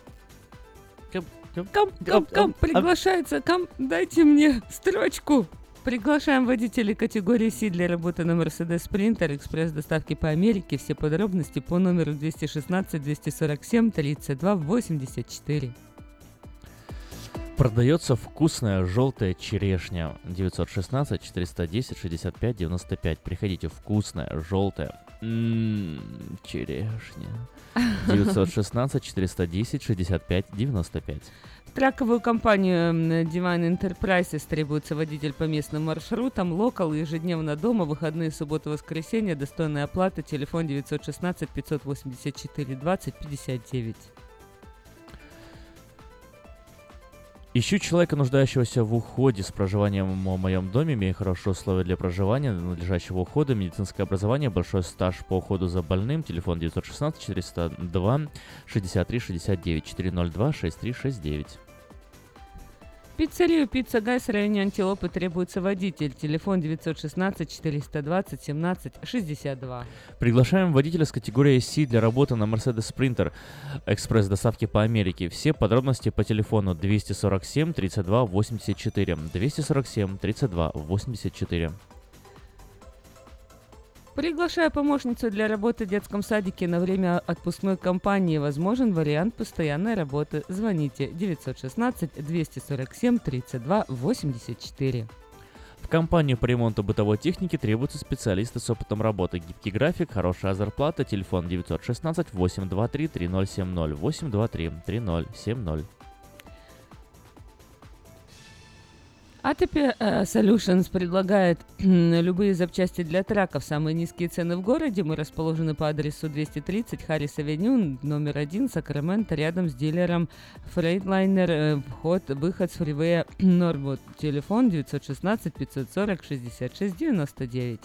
Ком, Ком, ком, ком, ком, а- приглашается, ком, дайте мне строчку. Приглашаем водителей категории C для работы на Mercedes Sprinter, экспресс-доставки по Америке. Все подробности по номеру 216-247-32-84. Продается вкусная желтая черешня. 916-410-65-95. Приходите, вкусная, желтая. М, черешня. [laughs] 916-410-65-95. В траковую компанию Divine Enterprises требуется водитель по местным маршрутам, локал, ежедневно дома, выходные, субботы, воскресенье, достойная оплата, телефон 916 584 20 59. Ищу человека, нуждающегося в уходе с проживанием в моем доме, имея хорошие условия для проживания, надлежащего ухода, медицинское образование, большой стаж по уходу за больным, телефон 916 402 63 69 402 63 69. В пиццерию «Пицца Гайс» в районе Антилопы требуется водитель. Телефон 916-420-17-62. Приглашаем водителя с категорией C для работы на Mercedes Sprinter экспресс доставки по Америке. Все подробности по телефону 247 32 84 247 32 84. Приглашаю помощницу для работы в детском садике на время отпускной кампании. Возможен вариант постоянной работы. Звоните 916-247-32-84. В компанию по ремонту бытовой техники требуются специалисты с опытом работы. Гибкий график, хорошая зарплата, телефон 916 823 3070 823 3070. ATP э, Solutions предлагает [clears throat] любые запчасти для траков. Самые низкие цены в городе. Мы расположены по адресу 230 Харрис Авеню, номер один, Сакраменто, рядом с дилером Freightliner. э, Вход, выход с фривея [clears throat] Норбут. Телефон 916 540 66 99.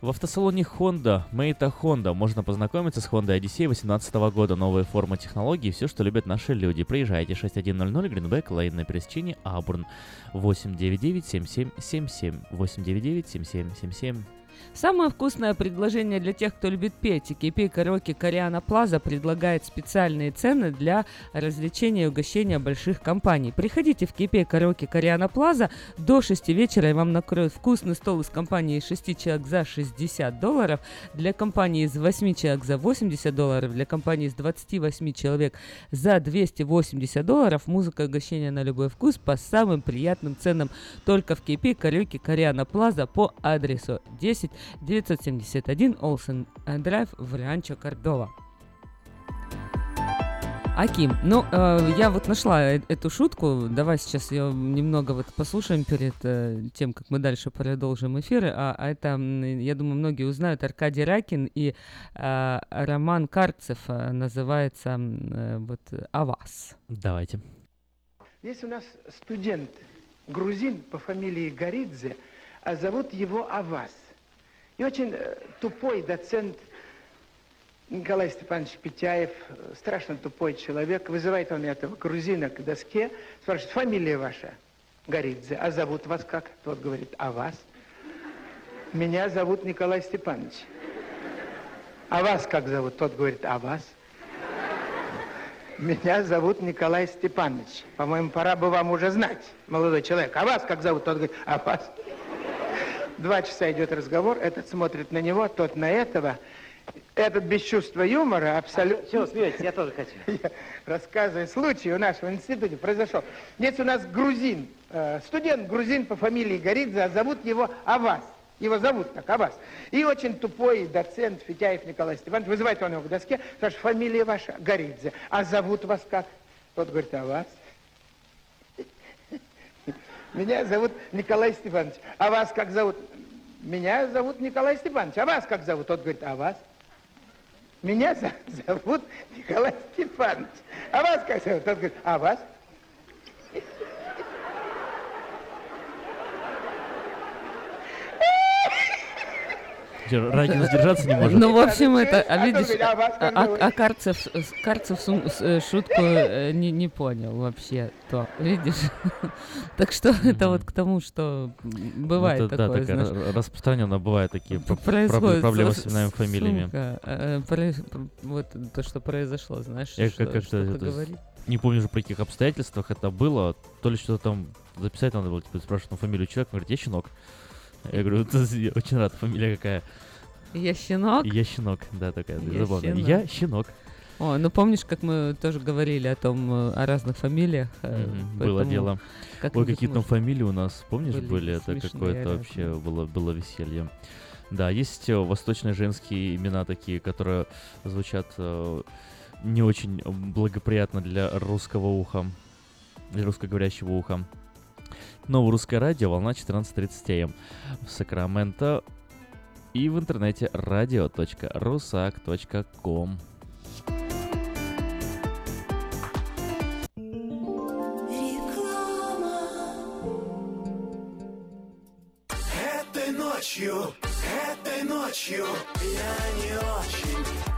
В автосалоне Honda, Мейта Honda, можно познакомиться с Honda Odyssey 2018 года. Новые формы технологий, все, что любят наши люди. Приезжайте 6100 Гринбек, Лейн на пересечении Абурн. 899 7777 899 7777. Самое вкусное предложение для тех, кто любит петь. KP Караоке Кориана Плаза предлагает специальные цены для развлечения и угощения больших компаний. Приходите в KP Караоке Кориана Плаза до 6 вечера, и вам накроют вкусный стол из компании из 6 человек за 60 долларов, для компании из 8 человек за 80 долларов, для компании из 28 человек за 280 долларов. Музыка и угощение на любой вкус по самым приятным ценам только в KP Караоке Кориана Плаза по адресу 10 971 Олсен Драйв в Ранчо Кордова. Аким, ну, э, я вот нашла э- эту шутку. Давай сейчас ее немного вот послушаем перед э, тем, как мы дальше продолжим эфиры. А, а это, я думаю, многие узнают, Аркадий Ракин и э, Роман Карцев э, называется э, вот «О вас». Давайте. Есть у нас студент грузин по фамилии Горидзе, а зовут его Авас. И очень э, тупой доцент Николай Степанович Петяев, э, страшно тупой человек, вызывает он этого грузина к доске, спрашивает, фамилия ваша? Горидзе. А зовут вас как? Тот говорит, а вас? Меня зовут Николай Степанович. А вас как зовут? Тот говорит, а вас? Меня зовут Николай Степанович. По-моему, пора бы вам уже знать, молодой человек. А вас как зовут? Тот говорит, а вас? Два часа идет разговор, этот смотрит на него, тот на этого. Этот без чувства юмора абсолютно... Чего смеетесь? Я тоже хочу. [laughs] Я рассказываю случай у нашего института произошел. Есть у нас грузин, э, студент грузин по фамилии Горидзе, а зовут его Авас. Его зовут так, Авас. И очень тупой доцент Фитяев Николай Степанович, вызывает он его к доске, спрашивает, фамилия ваша Горидзе, а зовут вас как? Тот говорит, Авас. Меня зовут Николай Степанович. А вас как зовут? Меня зовут Николай Степанович. А вас как зовут? Тот говорит, а вас? Меня [laughs] зовут Николай Степанович. А вас как зовут? Тот говорит, а вас? Чё, Ракин сдержаться не может. Ну, в общем, это, а А видишь, а а, зовут? а Карцев, с- Карцев сум- с- э, шутку э, не, не понял вообще, то, видишь? [laughs] Так что это вот к тому, что бывает это, да, такое, такая знаешь. ра- распространенно бывают такие проблемы с- именами фамилиями. э, вот то, что произошло, знаешь, Я что, как это, что-то это, говорит. не помню уже при каких обстоятельствах это было, то ли что-то там записать надо было, типа спрашивать ну, фамилию человека, он говорит, я щенок. Я говорю, «Да, я очень рад, фамилия какая? Я щенок? Я щенок, да, такая, Я забавная. щенок. Я щенок. О, ну помнишь, как мы тоже говорили о том, э, о разных фамилиях? Мгм, Было дело. Ой, как-нибудь какие там фамилии у нас, помнишь, были были? Это какое-то вообще было, было веселье. Да, есть э, восточные женские имена такие, которые звучат э, не очень благоприятно для русского уха, для русскоговорящего уха. Новое русское радио, волна 14.30 АМ в Сакраменто и в интернете radio.rusak.com. Этой ночью, этой ночью я не очень.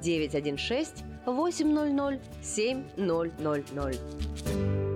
916 800 7000.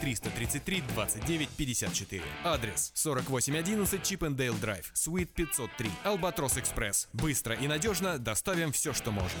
333 29 54. Адрес 4811 Чипендейл Драйв, Суит 503. Албатрос Экспресс. Быстро и надежно доставим все, что можно.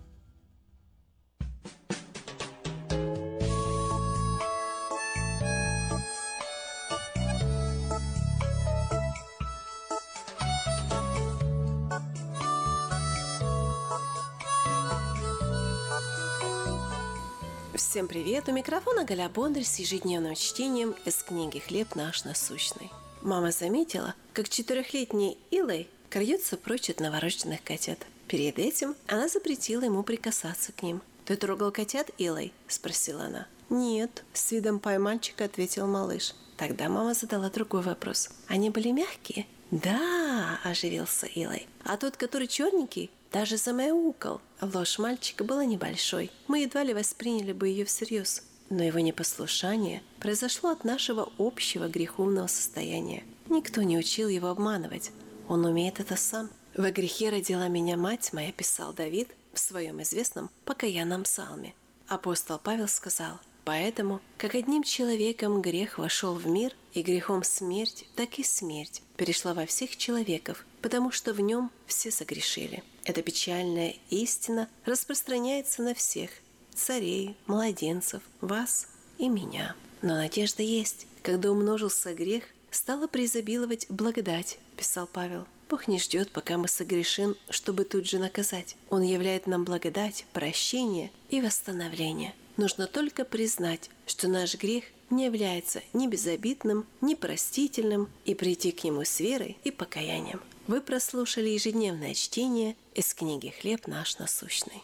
Всем привет! У микрофона Галя Бондарь с ежедневным чтением из книги «Хлеб наш насущный». Мама заметила, как четырехлетний Илой крадется прочь от новорожденных котят. Перед этим она запретила ему прикасаться к ним. «Ты трогал котят, Илой?» – спросила она. «Нет», – с видом поймальчика ответил малыш. Тогда мама задала другой вопрос. «Они были мягкие?» «Да», – оживился Илой. «А тот, который черненький, даже замяукал. Ложь мальчика была небольшой. Мы едва ли восприняли бы ее всерьез. Но его непослушание произошло от нашего общего греховного состояния. Никто не учил его обманывать. Он умеет это сам. «Во грехе родила меня мать моя», писал Давид в своем известном покаянном псалме. Апостол Павел сказал, «Поэтому, как одним человеком грех вошел в мир, и грехом смерть, так и смерть перешла во всех человеков, потому что в нем все согрешили». Эта печальная истина распространяется на всех – царей, младенцев, вас и меня. Но надежда есть. Когда умножился грех, стала преизобиловать благодать, писал Павел. Бог не ждет, пока мы согрешим, чтобы тут же наказать. Он являет нам благодать, прощение и восстановление. Нужно только признать, что наш грех не является ни безобидным, ни простительным, и прийти к нему с верой и покаянием. Вы прослушали ежедневное чтение из книги «Хлеб наш насущный».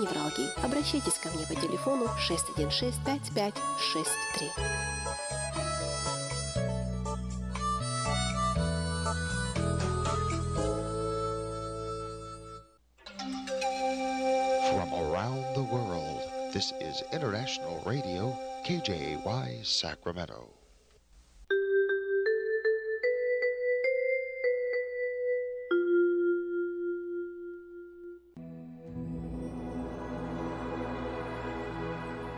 невралгии. Обращайтесь ко мне по телефону 616 5563. From around the world, this is International Radio, KJY Sacramento.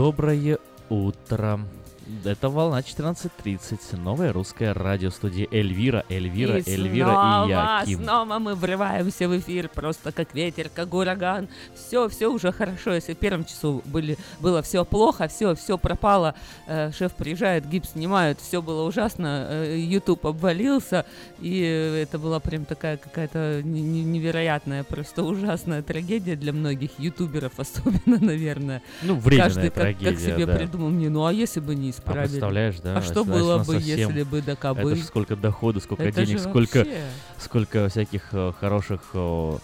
Доброе утро. Это волна 14.30, новая русская радиостудия Эльвира, Эльвира, и Эльвира снова, и Яким. снова мы врываемся в эфир, просто как ветер, как ураган. Все, все уже хорошо. Если в первом часу были, было все плохо, все, все пропало, э, шеф приезжает, гипс снимают, все было ужасно, э, YouTube обвалился, и это была прям такая какая-то не- не- невероятная, просто ужасная трагедия для многих ютуберов, особенно, [laughs] наверное. Ну, временная Каждый как, как трагедия, себе да. придумал мне, ну а если бы не исправили? А представляешь, да? А что было бы, совсем- если бы да кабы? Это ж сколько дохода, сколько Это денег, же сколько, вообще. сколько всяких э, хороших э,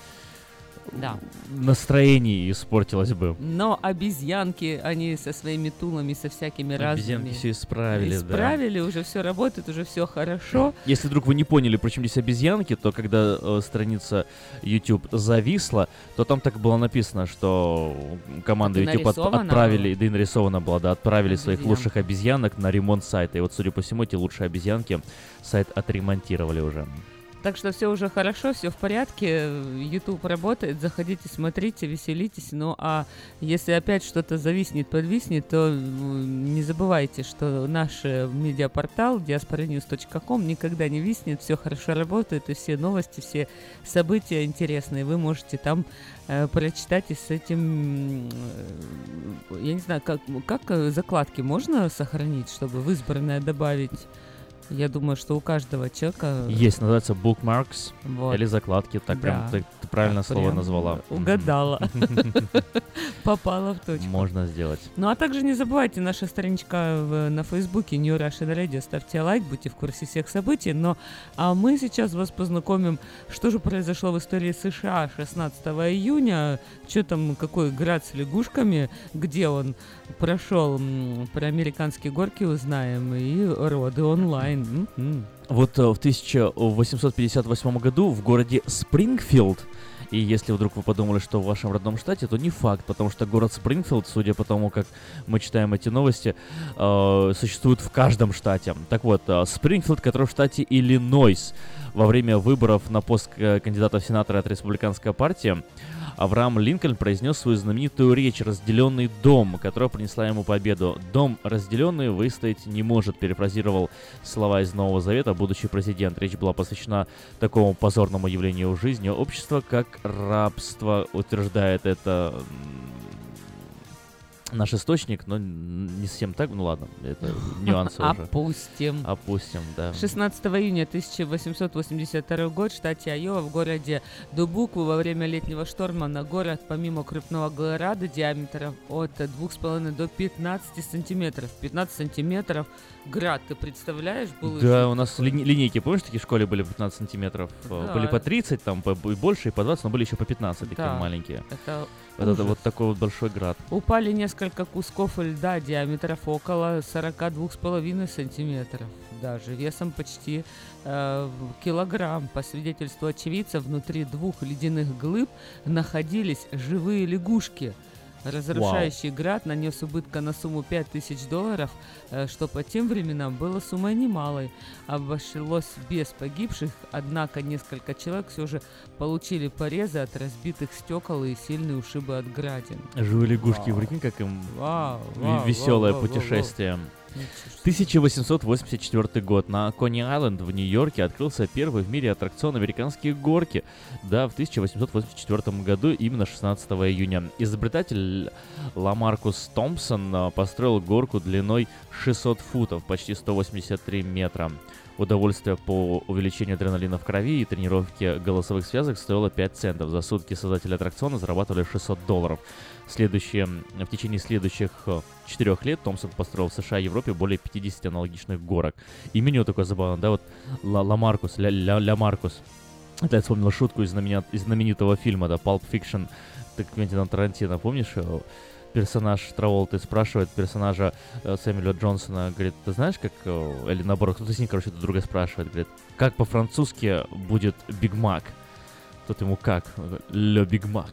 Да. настроение испортилось бы. Но обезьянки, они со своими тулами, со всякими Обезьянки разными... все исправили, да. Исправили, уже все работает, уже все хорошо. Если вдруг вы не поняли, почему здесь обезьянки, то когда э, страница YouTube зависла, то там так было написано, что команда YouTube от- отправили, да и нарисовано было, да, отправили своих Обезьянок. лучших обезьянок на ремонт сайта. И вот, судя по всему, эти лучшие обезьянки сайт отремонтировали уже. Так что все уже хорошо, все в порядке. YouTube работает, заходите, смотрите, веселитесь. Ну а если опять что-то зависнет, подвиснет, то м, не забывайте, что наш э, медиапортал diasporanews.com никогда не виснет, все хорошо работает, и все новости, все события интересные вы можете там э, прочитать и с этим, э, я не знаю, как, как э, закладки можно сохранить, чтобы в избранное добавить? Я думаю, что у каждого человека... Есть, называется bookmarks Вот. или закладки, так прям Да. ты, ты правильно Так слово назвала. Угадала. [laughs] Попала в точку. Можно сделать. Ну а также не забывайте, наша страничка в- на Фейсбуке New Russian Radio. Ставьте лайк, будьте в курсе всех событий. Но а мы сейчас вас познакомим, что же произошло в истории США 16 июня. Что там, какой град с лягушками, где он прошел. Про американские горки узнаем и роды онлайн. М-м. Вот э, в 1858 году в городе Спрингфилд, и если вдруг вы подумали, что в вашем родном штате, то не факт, потому что город Спрингфилд, судя по тому, как мы читаем эти новости, э, существует в каждом штате. Так вот, э, Спрингфилд, который в штате Иллинойс, во время выборов на пост э, кандидата в сенатора от республиканской партии, Авраам Линкольн произнес свою знаменитую речь «Разделенный дом», которая принесла ему победу. «Дом разделенный выстоять не может», перефразировал слова из Нового Завета будущий президент. Речь была посвящена такому позорному явлению в жизни общества, как рабство, утверждает это наш источник, но не совсем так, ну ладно, это нюансы [laughs] уже. Опустим. Опустим, да. 16 июня 1882 год в штате Айова в городе Дубуку во время летнего шторма на город помимо крупного града диаметром от 2,5 до 15 сантиметров. 15 сантиметров град, ты представляешь? Был Да, у нас лини- линейки, помнишь, такие в школе были по 15 сантиметров? Э, Да. Были по 30, там по, и больше, и по 20, но были еще по 15 такие Да, маленькие. это Вот это вот такой вот большой град. Упали несколько кусков льда диаметров около 42,5 сантиметров. Даже весом почти э, килограмм. По свидетельству очевидцев, внутри двух ледяных глыб находились живые лягушки. Разрушающий град нанес убытка на сумму 5000 долларов, э, что по тем временам было суммой немалой. Обошлось без погибших, однако несколько человек все же получили порезы от разбитых стекол и сильные ушибы от градин. Живые лягушки, Вау. прикинь, как им Вау, вау, веселое вау, вау, путешествие. вау. 1884 год. На Кони-Айленд в Нью-Йорке открылся первый в мире аттракцион «Американские горки». Да, в 1884 году, именно 16 июня. Изобретатель Ламаркус Томпсон а, построил горку длиной 600 футов, почти 183 метра. Удовольствие по увеличению адреналина в крови и тренировке голосовых связок стоило 5 центов. За сутки создатели аттракциона зарабатывали 600 долларов. Следующие, в течение следующих э, четырех лет Томпсон построил в США и Европе более 50 аналогичных горок. И меню такое забавное, да, вот Ла, Ламаркус, Ля, Ля, Ля Маркус. Это я вспомнил шутку из, знаменит- из знаменитого фильма, да, Pulp Fiction, так Квентина Тарантино, помнишь? э, Персонаж Траволты спрашивает персонажа э, Сэмюэля Джонсона, говорит, ты знаешь, как, э, или наоборот, кто-то с ним, короче, друг друга спрашивает, говорит, как по-французски будет Биг Мак? Тот ему как? Le Big Mac.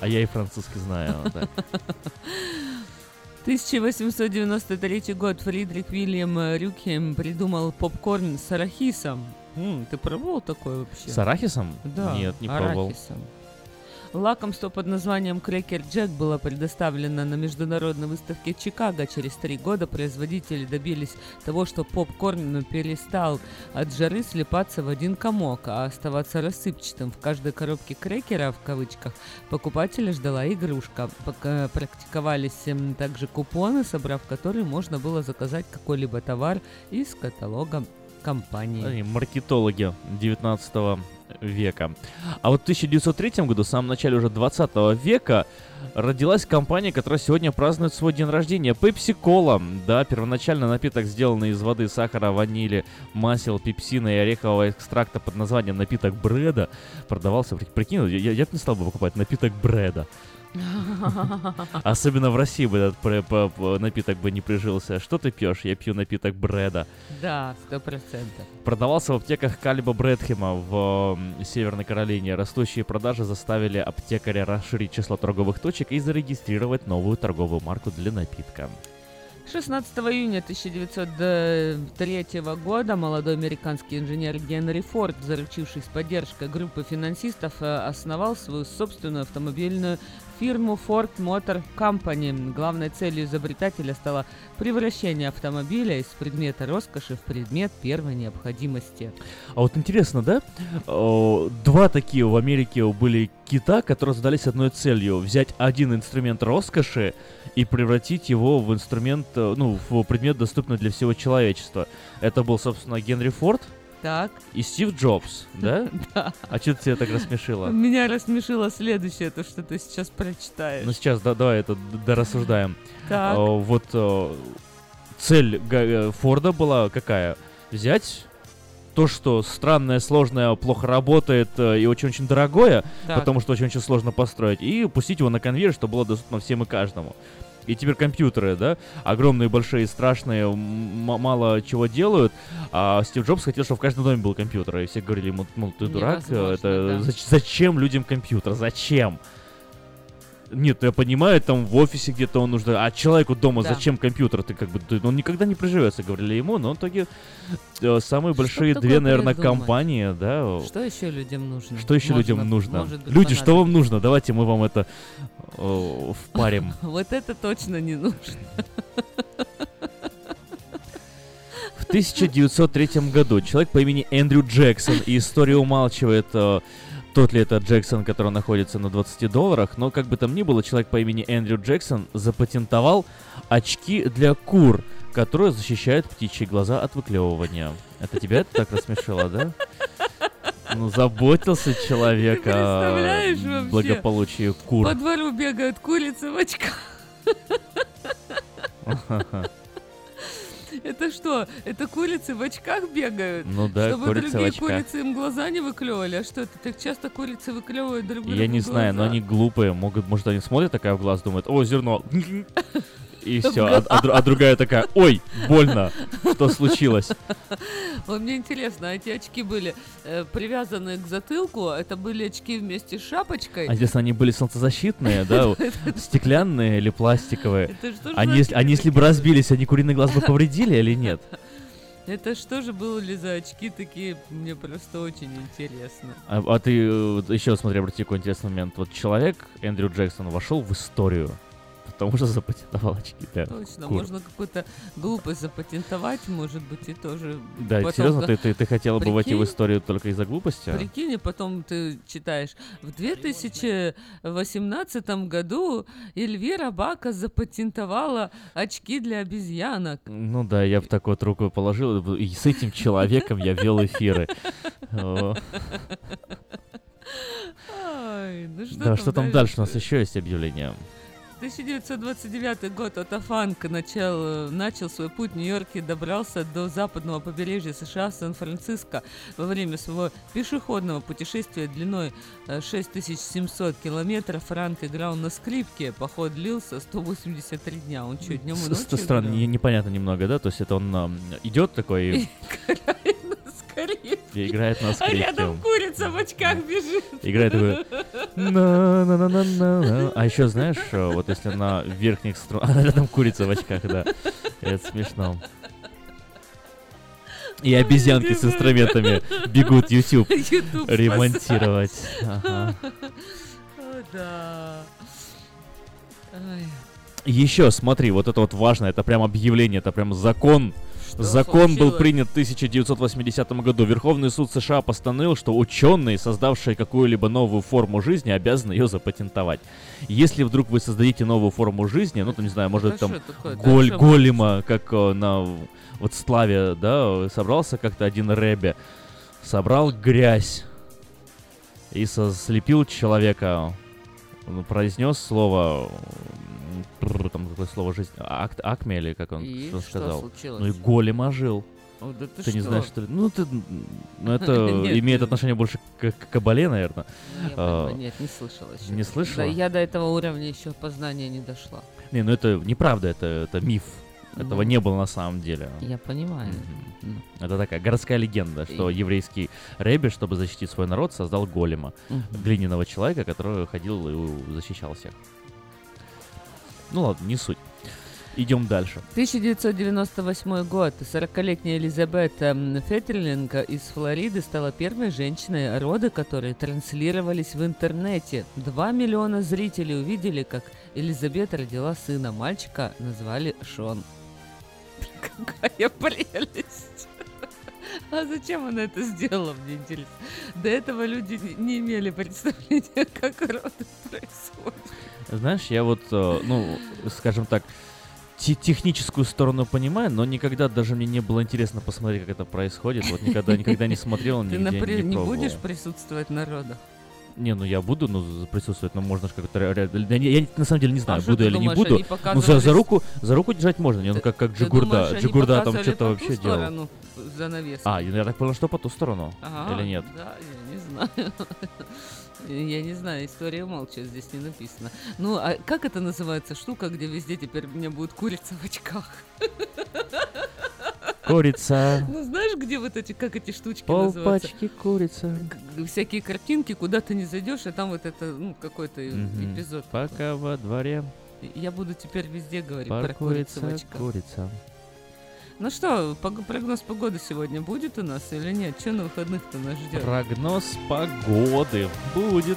А я и французский знаю, вот так. 1893 год Фридрих Вильям Рюкхайм придумал попкорн с арахисом. М, ты пробовал такое вообще? С арахисом? Да. Нет, не пробовал. Лакомство под названием Крекер Джек было предоставлено на международной выставке Чикаго. Через три года производители добились того, что попкорн перестал от жары слипаться в один комок, а оставаться рассыпчатым. В каждой коробке крекера, в кавычках, покупателя ждала игрушка. Пока практиковались м, также купоны, собрав которые можно было заказать какой-либо товар из каталога компании. Они маркетологи 19 века. А вот в 1903 году, в самом начале уже 20 века, родилась компания, которая сегодня празднует свой день рождения. Pepsi Cola. Да, первоначально напиток, сделанный из воды, сахара, ванили, масел, пепсина и орехового экстракта под названием напиток Бреда, продавался, при- прикинь, я, я бы не стал бы покупать напиток Бреда. [laughs] Особенно в России бы этот напиток бы не прижился. Что ты пьешь? Я пью напиток Бреда. Да, сто процентов. Продавался в аптеках Калиба Брэдхема в Северной Каролине. Растущие продажи заставили аптекаря расширить число торговых точек и зарегистрировать новую торговую марку для напитка. 16 июня 1903 года молодой американский инженер Генри Форд, заручившись поддержкой группы финансистов, э, основал свою собственную автомобильную фирму Ford Motor Company. Главной целью изобретателя стало превращение автомобиля из предмета роскоши в предмет первой необходимости. А вот интересно, да? Два такие в Америке были кита, которые задались одной целью. Взять один инструмент роскоши и превратить его в инструмент, э, ну, в предмет, доступный для всего человечества. Это был, собственно, Генри Форд Так. и Стив Джобс, да? [laughs] Да. А что тебя так рассмешило? Меня рассмешило следующее, то, что ты сейчас прочитаешь. Ну сейчас да, давай это дорассуждаем. Так. А, вот а, цель э, Форда была какая? Взять то, что странное, сложное, плохо работает э, и очень-очень дорогое, Так. потому что очень-очень сложно построить, и пустить его на конвейер, чтобы было доступно всем и каждому. И теперь компьютеры, да, огромные, большие, страшные, мало чего делают. А Стив Джобс хотел, чтобы в каждом доме был компьютер. И все говорили ему, ну ты дурак, э, Невозможно, это да. зач- зачем людям компьютер? Зачем? Нет, ну я понимаю, там в офисе где-то он нужно, а человеку дома Да. зачем компьютер? Ты как бы, ты- он никогда не приживется, говорили ему, но в итоге э, самые большие такое две, наверное, придумать? компании, да. Что еще людям нужно? Что еще Можно- людям нужно? может быть, Люди, что вам нужно? Давайте мы вам это э, впарим. [laughs] Вот это точно не нужно. В 1903 году человек по имени Эндрю Джексон, и история умалчивает, э, тот ли это Джексон, который находится на 20 долларах, но как бы там ни было, человек по имени Эндрю Джексон запатентовал очки для кур, которые защищают птичьи глаза от выклевывания. Это тебя это так рассмешило, да? Ну, заботился человек о благополучии кур. По двору бегают курицы в очках. [laughs] Это что? Это курицы в очках бегают? Ну да, Чтобы курицы в другие очках. курицы им глаза не выклевывали? А что это? Так часто курицы выклевывают друг другу Я не знаю, но глаза? они глупые. Могут, может, они смотрят такая в глаз, думают, о, зерно. [laughs] И все. А, а а другая такая, ой, больно. Что случилось? Вот мне интересно, а эти очки были э, привязаны к затылку, это были очки вместе с шапочкой? А если они были солнцезащитные, да, [laughs] стеклянные или пластиковые? Они, они если бы разбились, они куриный глаз бы повредили или нет? [laughs] Это что же было ли за очки такие? Мне просто очень интересно. А, а ты еще смотри, обрати какой интересный момент. Вот человек, Эндрю Джексон, вошел в историю, потому что запатентовал очки для Точно, кур. можно какую-то глупость запатентовать, может быть, и тоже... Да, потом серьезно, ты, ты, ты хотела бы войти в Прикинь? историю только из-за глупости? Прикинь, и потом ты читаешь, в 2018 году Эльвира Бака запатентовала очки для обезьянок. Ну да, я бы так вот руку положил, и с этим человеком я вел эфиры. О. Ай, ну что Да, там что там дальше? У нас еще есть объявление. 1929 год Отто Фанк начал, э, начал свой путь в Нью-Йорке и добрался до западного побережья США Сан-Франциско. Во время своего пешеходного путешествия длиной э, 6700 километров Франк играл на скрипке. Поход длился 183 дня. Он что, днем и ночью Странно, не- непонятно немного, да? То есть это он ам, идет такой [laughs] и, Скрипке. и играет на А скрипке. рядом курица в очках бежит. Играет такой на-на-на-на-на. А еще знаешь, э, вот если на верхних струнах... [laughs] А рядом курица в очках, да. Это смешно. И обезьянки с инструментами бегут YouTube [laughs] YouTube ремонтировать. Ага. О, да. Еще смотри, вот это вот важно, это прям объявление, это прям закон. Что Закон был принят в 1980 году. Верховный суд США постановил, что ученые, создавшие какую-либо новую форму жизни, обязаны ее запатентовать. Если вдруг вы создадите новую форму жизни, ну, там, не знаю, может, там такое? голь- Дальше голема, как э, на вот славе, да, собрался как-то один Рэбе, собрал грязь, и со- слепил человека, произнес слово, там какое слово жизнь, ак, акме или как он И что сказал? случилось? Ну и голем ожил. О, да ты ты не что? знаешь, что ли? Ну, ты, ну [laughs] это Нет, имеет отношение больше к, к кабале, наверное. Я А, Нет, не слышала еще. Не слышала? Да, я до этого уровня еще познания не дошла. Не, ну это неправда, это, это миф. Этого Ну, не было на самом деле. Я понимаю. Мгм. Это такая городская легенда, что И- еврейский Рэбби, чтобы защитить свой народ, создал голема. Мгм. Глиняного человека, который ходил и защищал всех. Ну ладно, не суть. Идем дальше. 1998 год. 40-летняя Элизабет эм, Феттерлинга из Флориды стала первой женщиной, роды которой транслировались в интернете. Два миллиона зрителей увидели, как Элизабет родила сына. Мальчика назвали Шон. [laughs] Какая прелесть! [laughs] А зачем она это сделала, мне интересно? До этого люди не имели представления, [laughs] как роды происходят. Знаешь, я вот, э, ну, скажем так, те- техническую сторону понимаю, но никогда даже мне не было интересно посмотреть, как это происходит. Вот никогда, никогда не смотрел, Ты, нигде не не пробовал. будешь присутствовать на родах? Не, ну я буду, ну, присутствовать, но можно же как-то... Я, не- я на самом деле не знаю, А буду ты или думаешь, не буду. Ну, за, за руку, за руку держать можно, не, ну как, как Ты Джигурда. думаешь, Джигурда там что-то вообще делал. занавески? А, я так понял, что по ту сторону. Ага, Или нет? Да, я не знаю. [laughs] Я не знаю, история молча здесь не написано. Ну, а как это называется штука, где везде теперь у меня будет курица в очках? Курица. Ну, знаешь, где вот эти, как эти штучки называются? Полпачки курица. К- Всякие картинки, куда ты не зайдешь, и там вот это, ну, какой-то Мгм. эпизод. Пока во дворе Я буду теперь везде говорить про курицу в паркуется очках. курица. Ну что, прогноз погоды сегодня будет у нас или нет? Что на выходных-то нас ждет? Прогноз погоды будет.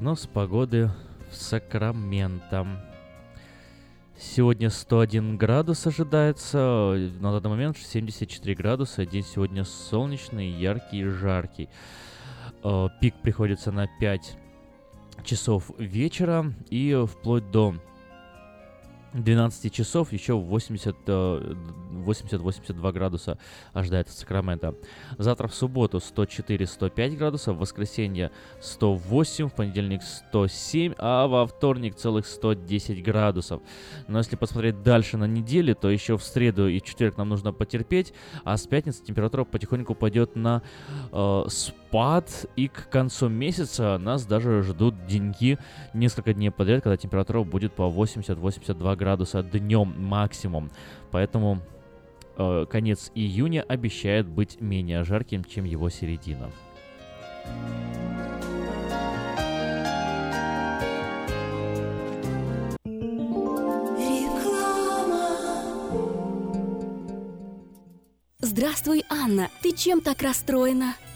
Прогноз погоды в Сакраменто. Сегодня 101 градус ожидается, на данный момент 74 градуса. День сегодня солнечный, яркий и жаркий. Э, Пик приходится на 5 часов вечера и вплоть до 12 часов еще 80, э, 80-82 градуса ожидается в Сакраменто. Завтра в субботу 104-105 градусов, в воскресенье 108, в понедельник 107, а во вторник целых 110 градусов. Но если посмотреть дальше на неделю, то еще в среду и четверг нам нужно потерпеть, а с пятницы температура потихоньку пойдет на э, спад, и к концу месяца нас даже ждут деньги несколько дней подряд, когда температура будет по 80-82 градуса днем максимум. Поэтому э, конец июня обещает быть менее жарким, чем его середина. Здравствуй, Анна. Ты чем так расстроена?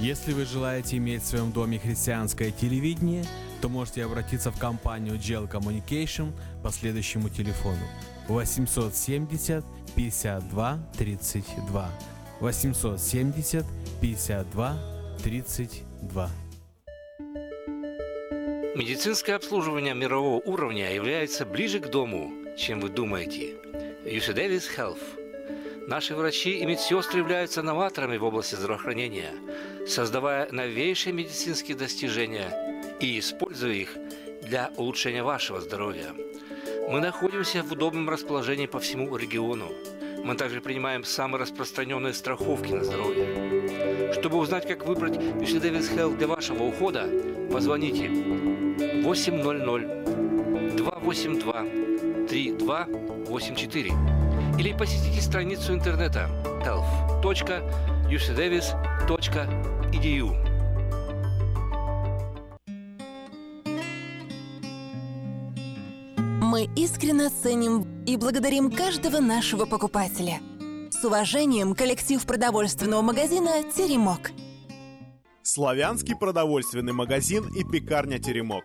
Если вы желаете иметь в своем доме христианское телевидение, то можете обратиться в компанию Gel Communication по следующему телефону 870 52 32 870 52 32. Медицинское обслуживание мирового уровня является ближе к дому, чем вы думаете. UC Davis Health. Наши врачи и медсестры являются новаторами в области здравоохранения, создавая новейшие медицинские достижения и используя их для улучшения вашего здоровья. Мы находимся в удобном расположении по всему региону. Мы также принимаем самые распространенные страховки на здоровье. Чтобы узнать, как выбрать UC Davis Health для вашего ухода, позвоните 800 282 3284 или посетите страницу интернета health.ucdavis.edu. Мы искренне ценим и благодарим каждого нашего покупателя. С уважением, коллектив продовольственного магазина «Теремок». Славянский продовольственный магазин и пекарня «Теремок».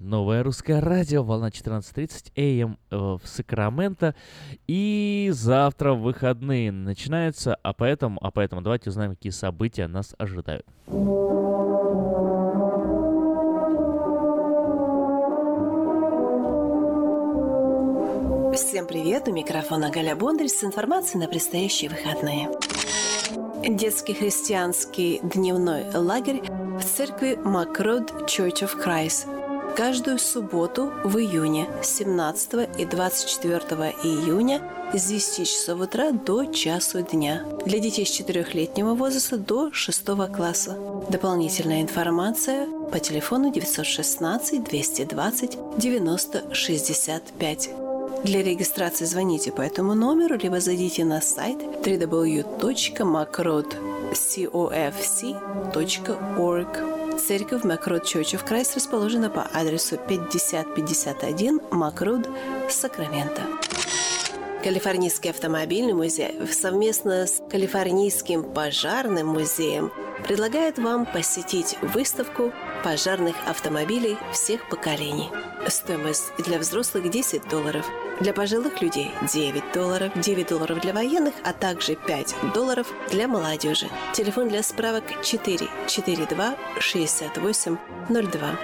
Новое русское радио, волна 14.30 АМ э, в Сакраменто. И завтра выходные начинаются, а поэтому, а поэтому давайте узнаем, какие события нас ожидают. Всем привет! У микрофона Галя Бондарь с информацией на предстоящие выходные. Детский христианский дневной лагерь в церкви Макрод Church of Christ каждую субботу в июне 17 и 24 июня с 10 часов утра до часу дня. Для детей с 4-летнего возраста до 6 класса. Дополнительная информация по телефону 916 220 90 65. Для регистрации звоните по этому номеру, либо зайдите на сайт www.macrodcofc.org. Церковь Макрод of Christ расположена по адресу 5051 Макрод, Сакраменто. Калифорнийский автомобильный музей совместно с Калифорнийским пожарным музеем предлагает вам посетить выставку пожарных автомобилей всех поколений. Стоимость для взрослых 10 долларов, для пожилых людей 9 долларов, 9 долларов для военных, а также 5 долларов для молодежи. Телефон для справок 4 42 68 02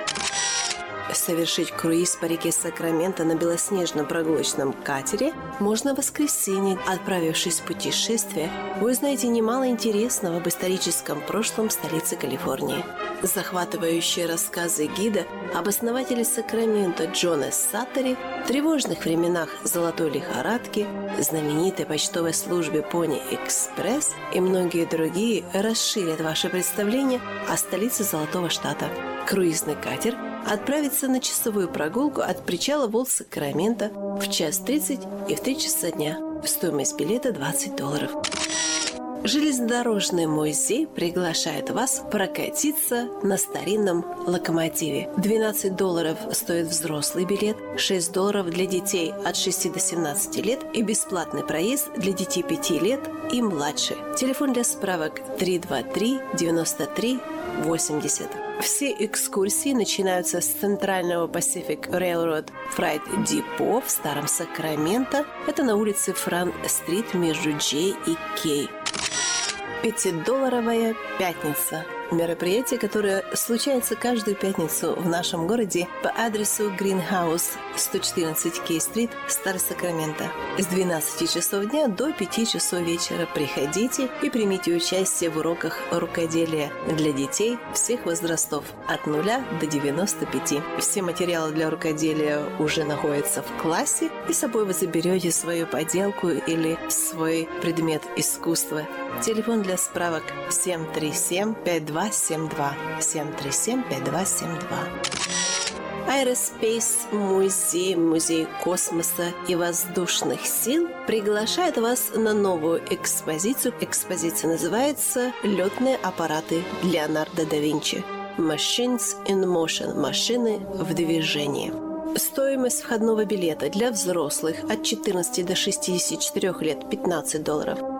совершить круиз по реке Сакраменто на белоснежном прогулочном катере можно в воскресенье. Отправившись в путешествие, вы узнаете немало интересного об историческом прошлом столицы Калифорнии. Захватывающие рассказы гида об основателе Сакрамента Джона Саттери, тревожных временах золотой лихорадки, знаменитой почтовой службе Пони Экспресс и многие другие расширят ваше представление о столице Золотого Штата. Круизный катер – отправиться на часовую прогулку от причала Волт Сакрамента в час 30 и в 3 часа дня. Стоимость билета 20 долларов. Железнодорожный музей приглашает вас прокатиться на старинном локомотиве. 12 долларов стоит взрослый билет, 6 долларов для детей от 6 до 17 лет и бесплатный проезд для детей 5 лет и младше. Телефон для справок 323 93 80. Все экскурсии начинаются с центрального Pacific Railroad Freight Depot в Старом Сакраменто. Это на улице Фран-стрит между Джей и Кей. Пятидолларовая пятница. Мероприятие, которое случается каждую пятницу в нашем городе по адресу Greenhouse 114 Кей-стрит, Стар Сакраменто. С 12 часов дня до 5 часов вечера приходите и примите участие в уроках рукоделия для детей всех возрастов от 0 до 95. Все материалы для рукоделия уже находятся в классе, и с собой вы заберете свою поделку или свой предмет искусства. Телефон для справок 737 5272 737 5272. Aerospace Музей, Музей космоса и воздушных сил приглашает вас на новую экспозицию. Экспозиция называется «Летные аппараты Леонардо да Винчи». Machines in Motion – машины в движении. Стоимость входного билета для взрослых от 14 до 64 лет – 15 долларов.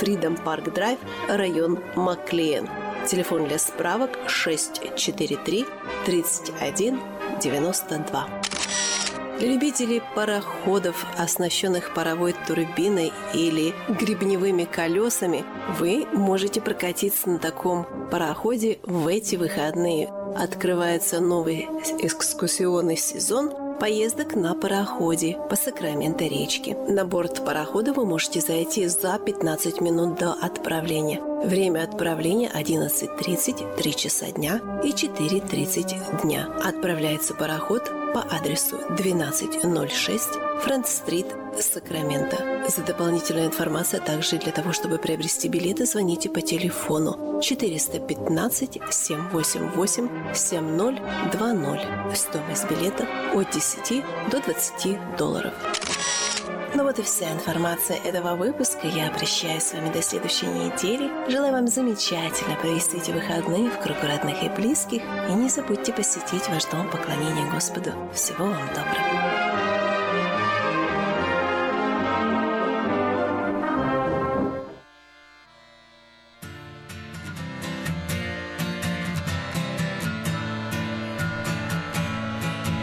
Freedom Park Drive, район Маклиен. Телефон для справок 643 31 92. Для любителей пароходов, оснащенных паровой турбиной или гребневыми колесами, вы можете прокатиться на таком пароходе в эти выходные. Открывается новый экскурсионный сезон поездок на пароходе по Сакраменто речке. На борт парохода вы можете зайти за 15 минут до отправления. Время отправления 11.30, 3 часа дня и 4.30 дня. Отправляется пароход по адресу 1206 Франц-стрит, Сакраменто. За дополнительную информацию, а также для того, чтобы приобрести билеты, звоните по телефону 415 788 7020. Стоимость билета от 10 до 20 долларов. Ну вот и вся информация этого выпуска. Я прощаюсь с вами до следующей недели. Желаю вам замечательно провести эти выходные в кругу родных и близких. И не забудьте посетить ваш дом поклонения Господу. Всего вам доброго.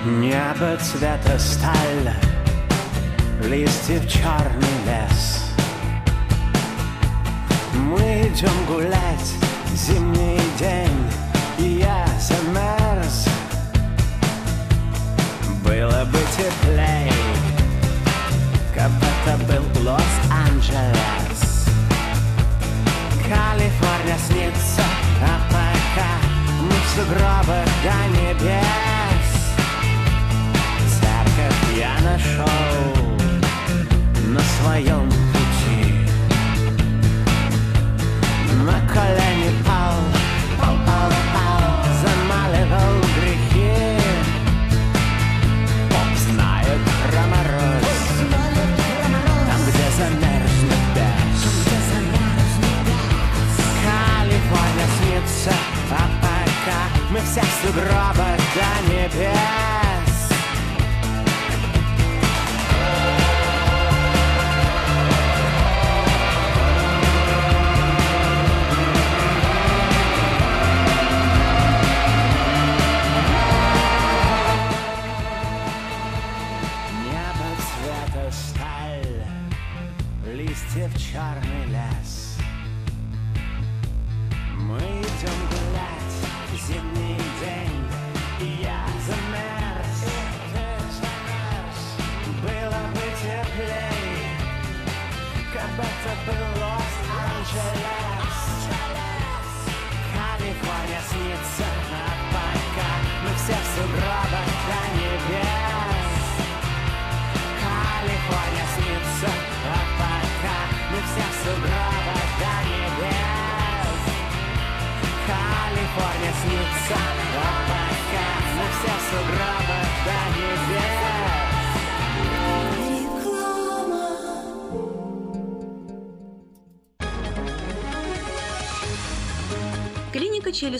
Небо цвета сталь, листьев черный лес. Мы идем гулять, зимний день, и я замерз. Было бы теплей, как это был Лос-Анджелес. Калифорния снится, а пока мы в сугробах до небес. Церковь я нашел на своем пути. На колени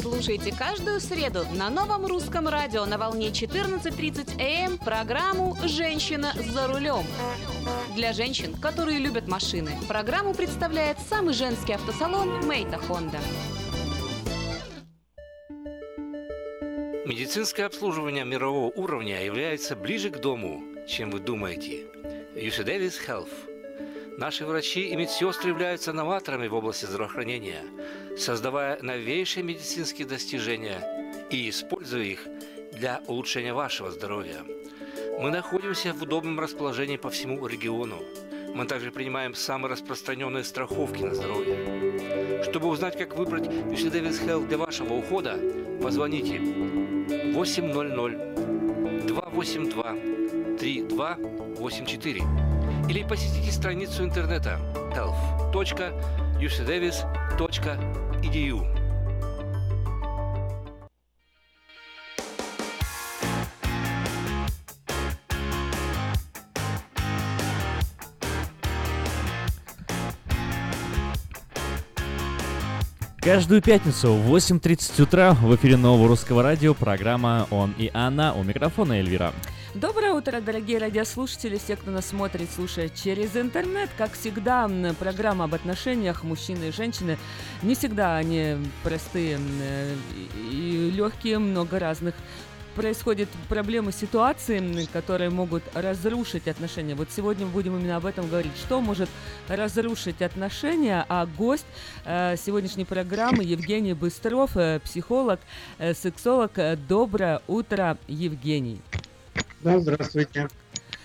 Слушайте каждую среду на новом русском радио на волне 14.30 АМ программу «Женщина за рулем». Для женщин, которые любят машины, программу представляет самый женский автосалон «Мейта Хонда». Медицинское обслуживание мирового уровня является ближе к дому, чем вы думаете. UC Davis Health. Наши врачи и медсестры являются новаторами в области здравоохранения, создавая новейшие медицинские достижения и используя их для улучшения вашего здоровья. Мы находимся в удобном расположении по всему региону. Мы также принимаем самые распространенные страховки на здоровье. Чтобы узнать, как выбрать UC Davis Health для вашего ухода, позвоните 800 282 3284 или посетите страницу интернета health.ucdavis.edu. Каждую пятницу в 8.30 утра в эфире нового русского радио программа «Он и она» у микрофона Эльвира. Доброе утро, дорогие радиослушатели, все, кто нас смотрит, слушает через интернет. Как всегда, программа об отношениях мужчины и женщины. Не всегда они простые э, и легкие, много разных происходят проблемы, ситуации, которые могут разрушить отношения. Вот сегодня мы будем именно об этом говорить. Что может разрушить отношения? А гость э, сегодняшней программы Евгений Быстров, э, психолог, э, сексолог. Доброе утро, Евгений. Да, здравствуйте.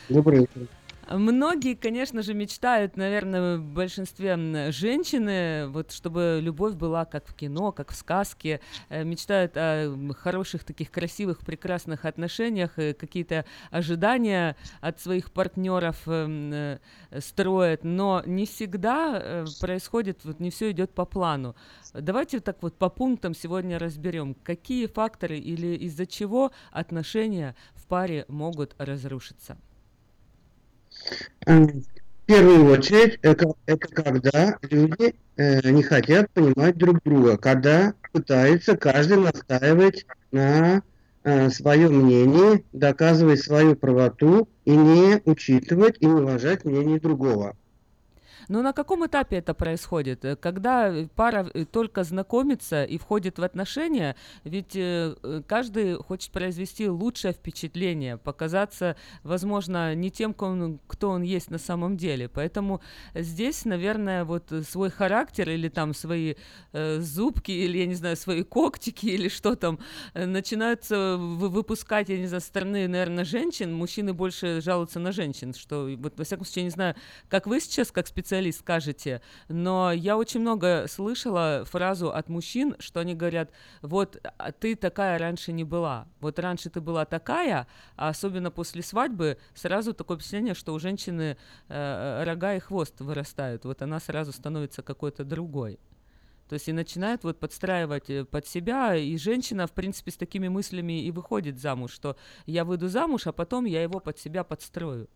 Доброе утро. Многие, конечно же, мечтают, наверное, в большинстве женщины, вот чтобы любовь была как в кино, как в сказке, э, мечтают о хороших таких красивых, прекрасных отношениях, э, какие-то ожидания от своих партнеров э, строят, но не всегда происходит, вот не все идет по плану. Давайте так вот по пунктам сегодня разберем, какие факторы или из-за чего отношения в паре могут разрушиться. В первую очередь, это, это когда люди э, не хотят понимать друг друга, когда пытается каждый настаивать на э, своем мнении, доказывать свою правоту и не учитывать и не уважать мнение другого. Но на каком этапе это происходит? Э, Когда пара э, только знакомится и входит в отношения, ведь э, э, каждый хочет произвести лучшее впечатление, показаться, возможно, не тем, кто он, есть на самом деле. Поэтому здесь, наверное, вот э, свой характер или там свои э, зубки, или, я не знаю, свои когтики или что там, э, начинаются вы- выпускать, я не знаю, со стороны, наверное, женщин. Мужчины больше жалуются на женщин, что, вот, во всяком случае, я не знаю, как вы сейчас, как специалист, скажете, но я очень много слышала фразу от мужчин, что они говорят, вот а ты такая раньше не была, вот раньше ты была такая, а особенно после свадьбы сразу такое впечатление, что у женщины э, рога и хвост вырастают, вот она сразу становится какой-то другой. То есть и начинает вот подстраивать э, под себя, и женщина, в принципе, с такими мыслями и выходит замуж, что я выйду замуж, а потом я его под себя подстрою.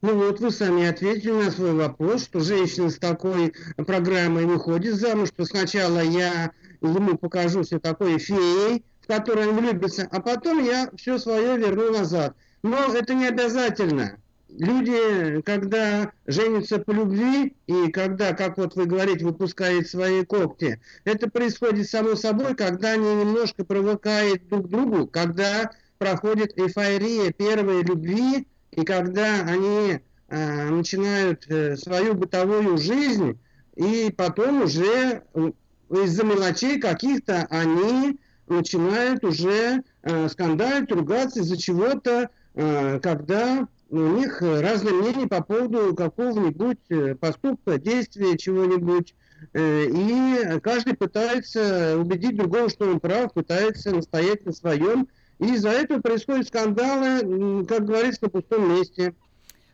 Ну вот вы сами ответили на свой вопрос, что женщина с такой программой выходит замуж, что сначала я ему покажу все такой феей, в которой он влюбится, а потом я все свое верну назад. Но это не обязательно. люди, когда женятся по любви, и когда, как вот вы говорите, выпускают свои когти, это происходит само собой, когда они немножко привыкают друг другу, когда проходит эйфория первой любви, и когда они э, начинают э, свою бытовую жизнь, и потом уже э, из-за мелочей каких-то они начинают уже э, скандалить, ругаться из-за чего-то, э, когда у них разные мнения по поводу какого-нибудь э, поступка, действия, чего-нибудь. Э, и каждый пытается убедить другого, что он прав, пытается настоять на своем. И из-за этого происходят скандалы, как говорится, на пустом месте.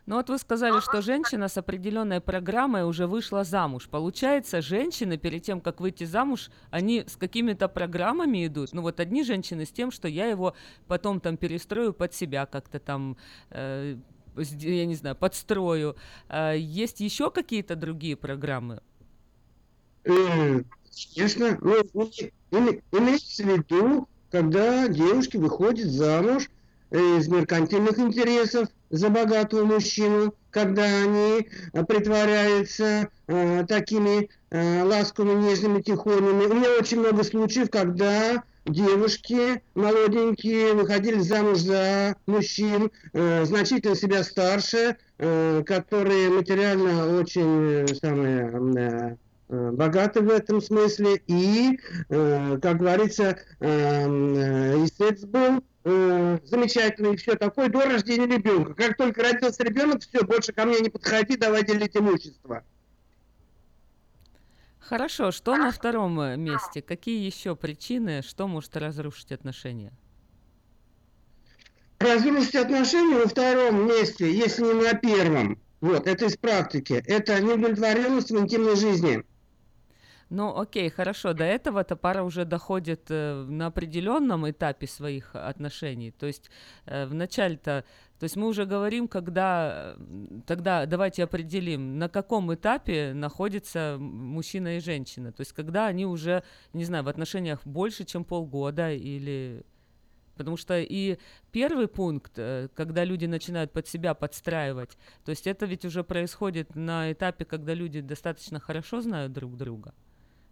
Ну вот вы сказали, что женщина с определенной программой уже вышла замуж. Получается, женщины перед тем, как выйти замуж, они с какими-то программами идут. Ну вот одни женщины с тем, что я его потом там перестрою под себя как-то там, э, я не знаю, подстрою. Э, есть еще какие-то другие программы? Конечно. Ну, имеется в виду, когда девушки выходят замуж из меркантильных интересов, за богатого мужчину, когда они э, притворяются э, такими э, ласковыми, нежными, тихонями. У меня очень много случаев, когда девушки молоденькие выходили замуж за мужчин, э, значительно себя старше, э, которые материально очень э, самые э, богаты в этом смысле. И, э, как говорится, э, э, истец был э, замечательно и все такое до рождения ребенка. Как только родился ребенок, все, больше ко мне не подходи, давай делить имущество. Хорошо, что на втором э, месте? Какие еще причины, что может разрушить отношения? Разрушить отношения на втором месте, если не на первом. Вот, это из практики. Это неудовлетворенность в интимной жизни. Ну, окей, хорошо. До этого-то пара уже доходит э, на определенном этапе своих отношений. То есть э, в начале-то, то есть мы уже говорим, когда, тогда давайте определим, на каком этапе находится мужчина и женщина. То есть когда они уже, не знаю, в отношениях больше, чем полгода или Потому что и первый пункт, э, когда люди начинают под себя подстраивать, то есть это ведь уже происходит на этапе, когда люди достаточно хорошо знают друг друга.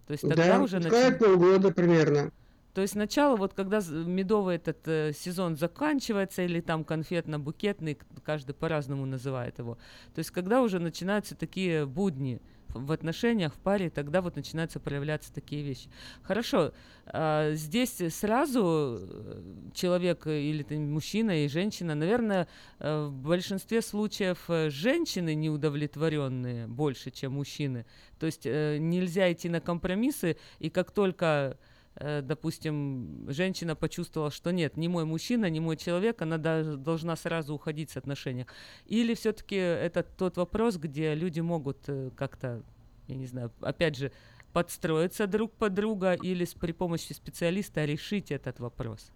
То есть тогда да, уже начинает полгода примерно. То есть сначала, вот когда медовый этот э, сезон заканчивается, или там конфетно-букетный, каждый по-разному называет его, то есть когда уже начинаются такие будни в отношениях, в паре, тогда вот начинаются проявляться такие вещи. Хорошо, э, здесь сразу э, человек или ты, мужчина и женщина, наверное, э, в большинстве случаев э, женщины неудовлетворенные больше, чем мужчины. То есть нельзя идти на компромиссы, и как только допустим, женщина почувствовала, что нет, не мой мужчина, не мой человек, она должна сразу уходить с отношений. Или все-таки это тот вопрос, где люди могут э, как-то, я не знаю, опять же, подстроиться друг под друга или при помощи специалиста решить этот вопрос?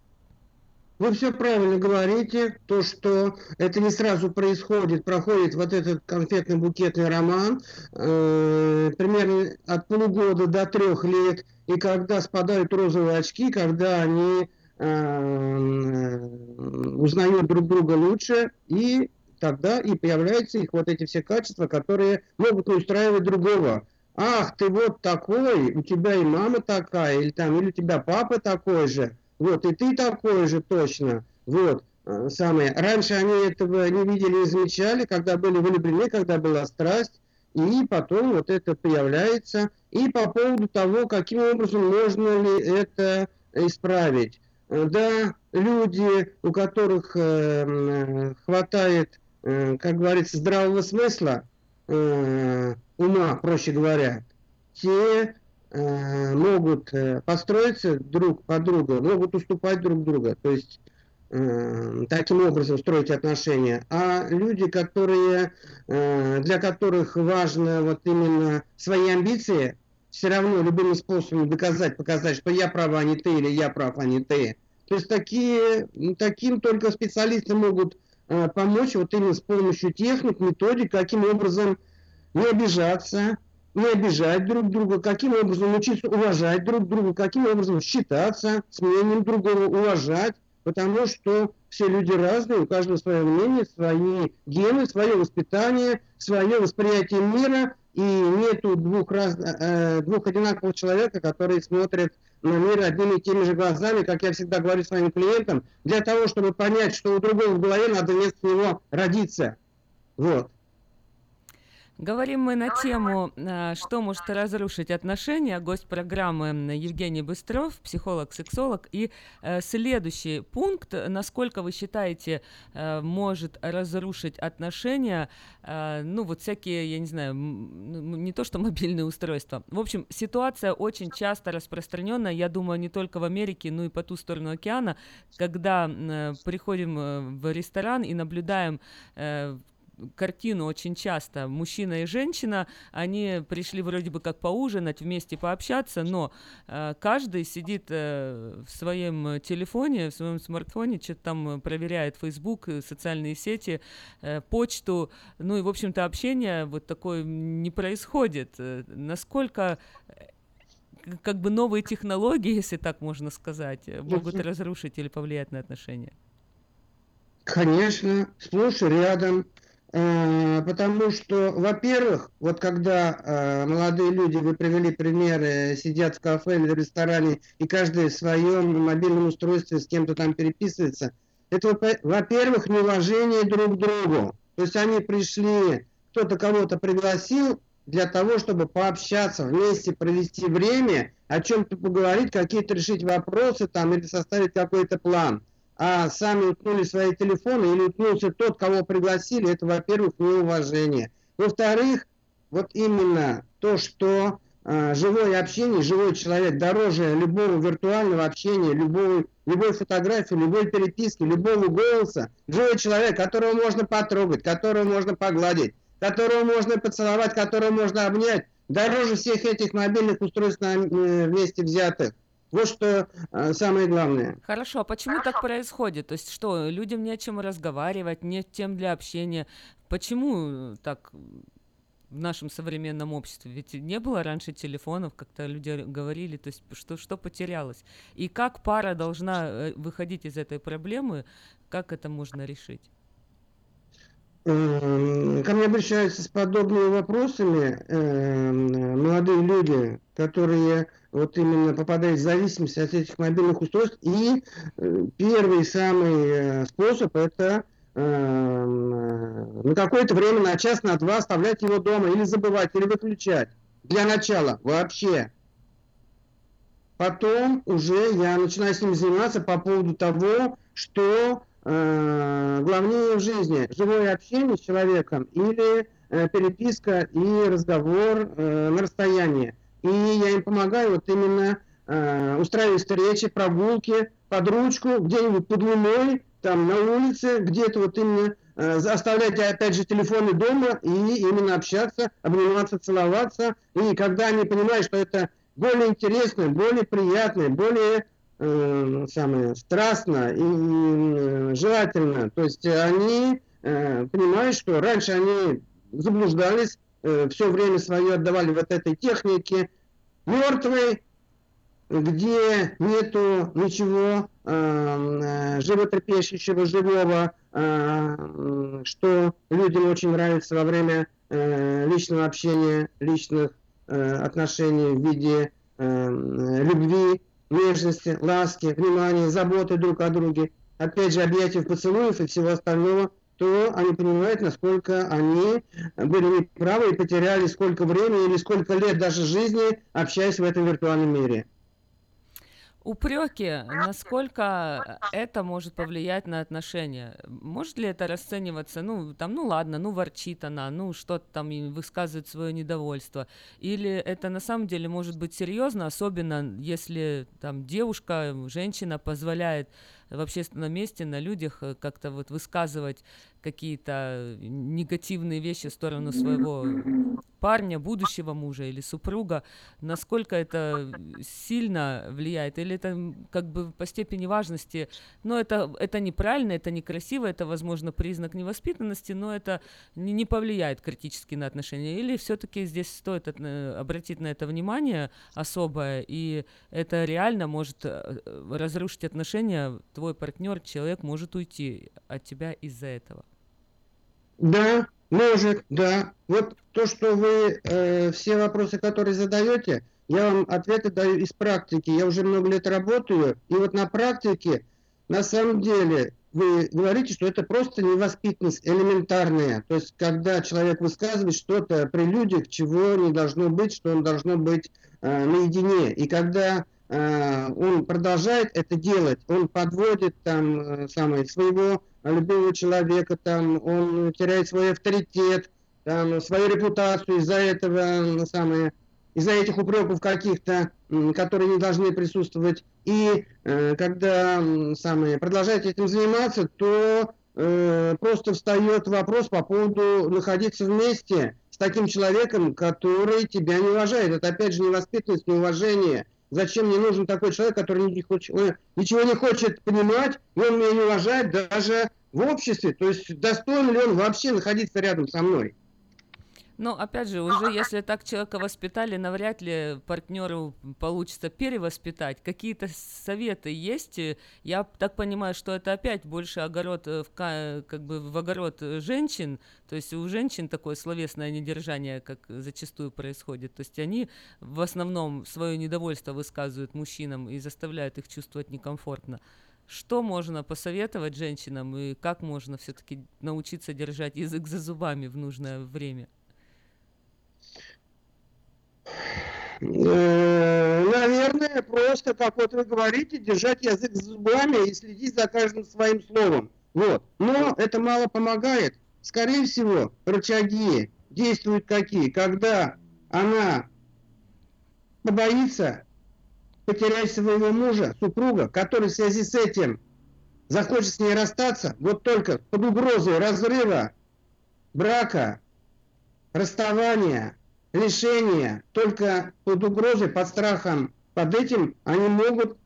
Вы все правильно говорите, то, что это не сразу происходит, проходит вот этот конфетно-букетный роман, э, примерно от полугода до трех лет, и когда спадают розовые очки, когда они э, узнают друг друга лучше, и тогда и появляются их вот эти все качества, которые могут устраивать другого. Ах, ты вот такой, у тебя и мама такая, или там, или у тебя папа такой же – вот, и ты такой же точно. Вот, э, самое. Раньше они этого не видели, не замечали, когда были влюблены, когда была страсть. И потом вот это появляется. И по поводу того, каким образом можно ли это исправить. Э, да, люди, у которых э, хватает, э, как говорится, здравого смысла, э, ума, проще говоря, те э, могут э, построиться друг под друга, могут уступать друг друга, то есть э, таким образом строить отношения. А люди, которые, э, для которых важно вот именно свои амбиции, все равно любыми способами доказать, показать, что я прав, а не ты, или я прав, а не ты. То есть такие, таким только специалисты могут э, помочь вот именно с помощью техник, методик, каким образом не обижаться, не обижать друг друга, каким образом учиться уважать друг друга, каким образом считаться с мнением другого, уважать, потому что все люди разные, у каждого свое мнение, свои гены, свое воспитание, свое восприятие мира, и нету двух, раз, э, двух одинаковых человека, которые смотрят на мир одними и теми же глазами, как я всегда говорю своим клиентам, для того, чтобы понять, что у другого в голове надо вместо него родиться. Вот. Говорим мы на тему, а, что может разрушить отношения. Гость программы Евгений Быстров, психолог-сексолог. И э, следующий пункт, насколько вы считаете, э, может разрушить отношения, э, ну вот всякие, я не знаю, не то что мобильные устройства. В общем, ситуация очень часто распространенная, я думаю, не только в Америке, но и по ту сторону океана, когда приходим в ресторан и наблюдаем картину очень часто. Мужчина и женщина, они пришли вроде бы как поужинать, вместе пообщаться, но э, каждый сидит э, в своем телефоне, в своем смартфоне, что-то там проверяет Facebook, социальные сети, э, почту. Ну и, в общем-то, общение вот такое не происходит. Э, насколько э, как бы новые технологии, если так можно сказать, могут разрушить или повлиять на отношения? Конечно, сплошь рядом. Э, потому что, во-первых, вот когда э, молодые люди, вы привели примеры, сидят в кафе или в ресторане, и каждый в своем мобильном устройстве с кем-то там переписывается, это, во-первых, неуважение друг к другу. То есть они пришли, кто-то кого-то пригласил для того, чтобы пообщаться, вместе провести время, о чем-то поговорить, какие-то решить вопросы там или составить какой-то план а сами уткнули свои телефоны или уткнулся тот, кого пригласили, это, во-первых, неуважение. Во-вторых, вот именно то, что э, живое общение, живой человек дороже любого виртуального общения, любой, любой фотографии, любой переписки, любого голоса. Живой человек, которого можно потрогать, которого можно погладить, которого можно поцеловать, которого можно обнять, дороже всех этих мобильных устройств на, э, вместе взятых. Вот что э, самое главное. Хорошо, а почему так происходит? То есть что, людям не о чем разговаривать, нет тем для общения. Почему так в нашем современном обществе? Ведь не было раньше телефонов, как-то люди говорили, то есть что, что потерялось? И как пара должна э, выходить из этой проблемы, как это можно решить? Эм, ко мне обращаются с подобными вопросами э, молодые люди, которые вот именно попадают в зависимость от этих мобильных устройств. И э, первый самый э, способ это э, на какое-то время, на час, на два оставлять его дома или забывать, или выключать. Для начала вообще. Потом уже я начинаю с ним заниматься по поводу того, что э, главнее в жизни. Живое общение с человеком или э, переписка и разговор э, на расстоянии. И я им помогаю вот именно э, устраивать встречи, прогулки под ручку, где-нибудь под луной, там на улице, где-то вот именно э, оставлять опять же телефоны дома и именно общаться, обниматься, целоваться. И когда они понимают, что это более интересно, более приятно, более э, самое страстно и э, желательно, то есть они э, понимают, что раньше они заблуждались, э, все время свое отдавали вот этой технике, мертвой, где нету ничего э, животрепещущего, живого, э, что людям очень нравится во время э, личного общения, личных э, отношений в виде э, любви, нежности, ласки, внимания, заботы друг о друге, опять же, объятий, поцелуев и всего остального, то они понимают, насколько они были неправы и потеряли сколько времени или сколько лет даже жизни, общаясь в этом виртуальном мире. Упреки, насколько это может повлиять на отношения? Может ли это расцениваться, ну, там, ну ладно, ну ворчит она, ну что-то там высказывает свое недовольство? Или это на самом деле может быть серьезно, особенно если там девушка, женщина позволяет в общественном месте на людях э, как-то вот высказывать какие-то негативные вещи в сторону своего парня, будущего мужа или супруга, насколько это сильно влияет, или это как бы по степени важности, но это, это неправильно, это некрасиво, это, возможно, признак невоспитанности, но это не, не повлияет критически на отношения, или все-таки здесь стоит от, обратить на это внимание особое, и это реально может э, разрушить отношения, твой партнер, человек может уйти от тебя из-за этого. Да, может, да. Вот то, что вы, э, все вопросы, которые задаете, я вам ответы даю из практики. Я уже много лет работаю, и вот на практике, на самом деле, вы говорите, что это просто невоспитанность элементарная. То есть, когда человек высказывает что-то при людях, чего не должно быть, что он должно быть э, наедине. И когда он продолжает это делать, он подводит там э, самое, своего любого человека, там, он теряет свой авторитет, там, свою репутацию из-за этого, самое, из-за этих упреков каких-то, которые не должны присутствовать. И э, когда самое, продолжаете этим заниматься, то э, просто встает вопрос по поводу находиться вместе с таким человеком, который тебя не уважает. Это опять же невоспитанность, неуважение. Зачем мне нужен такой человек, который ничего не хочет понимать, и он меня не уважает даже в обществе, то есть достоин ли он вообще находиться рядом со мной? Ну, опять же, уже если так человека воспитали, навряд ли партнеру получится перевоспитать. Какие-то советы есть? Я так понимаю, что это опять больше огород, э, в, как бы в огород женщин. То есть у женщин такое словесное недержание, как зачастую происходит. То есть они в основном свое недовольство высказывают мужчинам и заставляют их чувствовать некомфортно. Что можно посоветовать женщинам и как можно все-таки научиться держать язык за зубами в нужное время? Э, наверное, просто, как вот вы говорите, держать язык за зубами и следить за каждым своим словом. Вот. Но это мало помогает. Скорее всего, рычаги действуют какие? Когда она побоится потерять своего мужа, супруга, который в связи с этим захочет с ней расстаться, вот только под угрозой разрыва брака, расставания, лишения, только под угрозой, под страхом, под этим они могут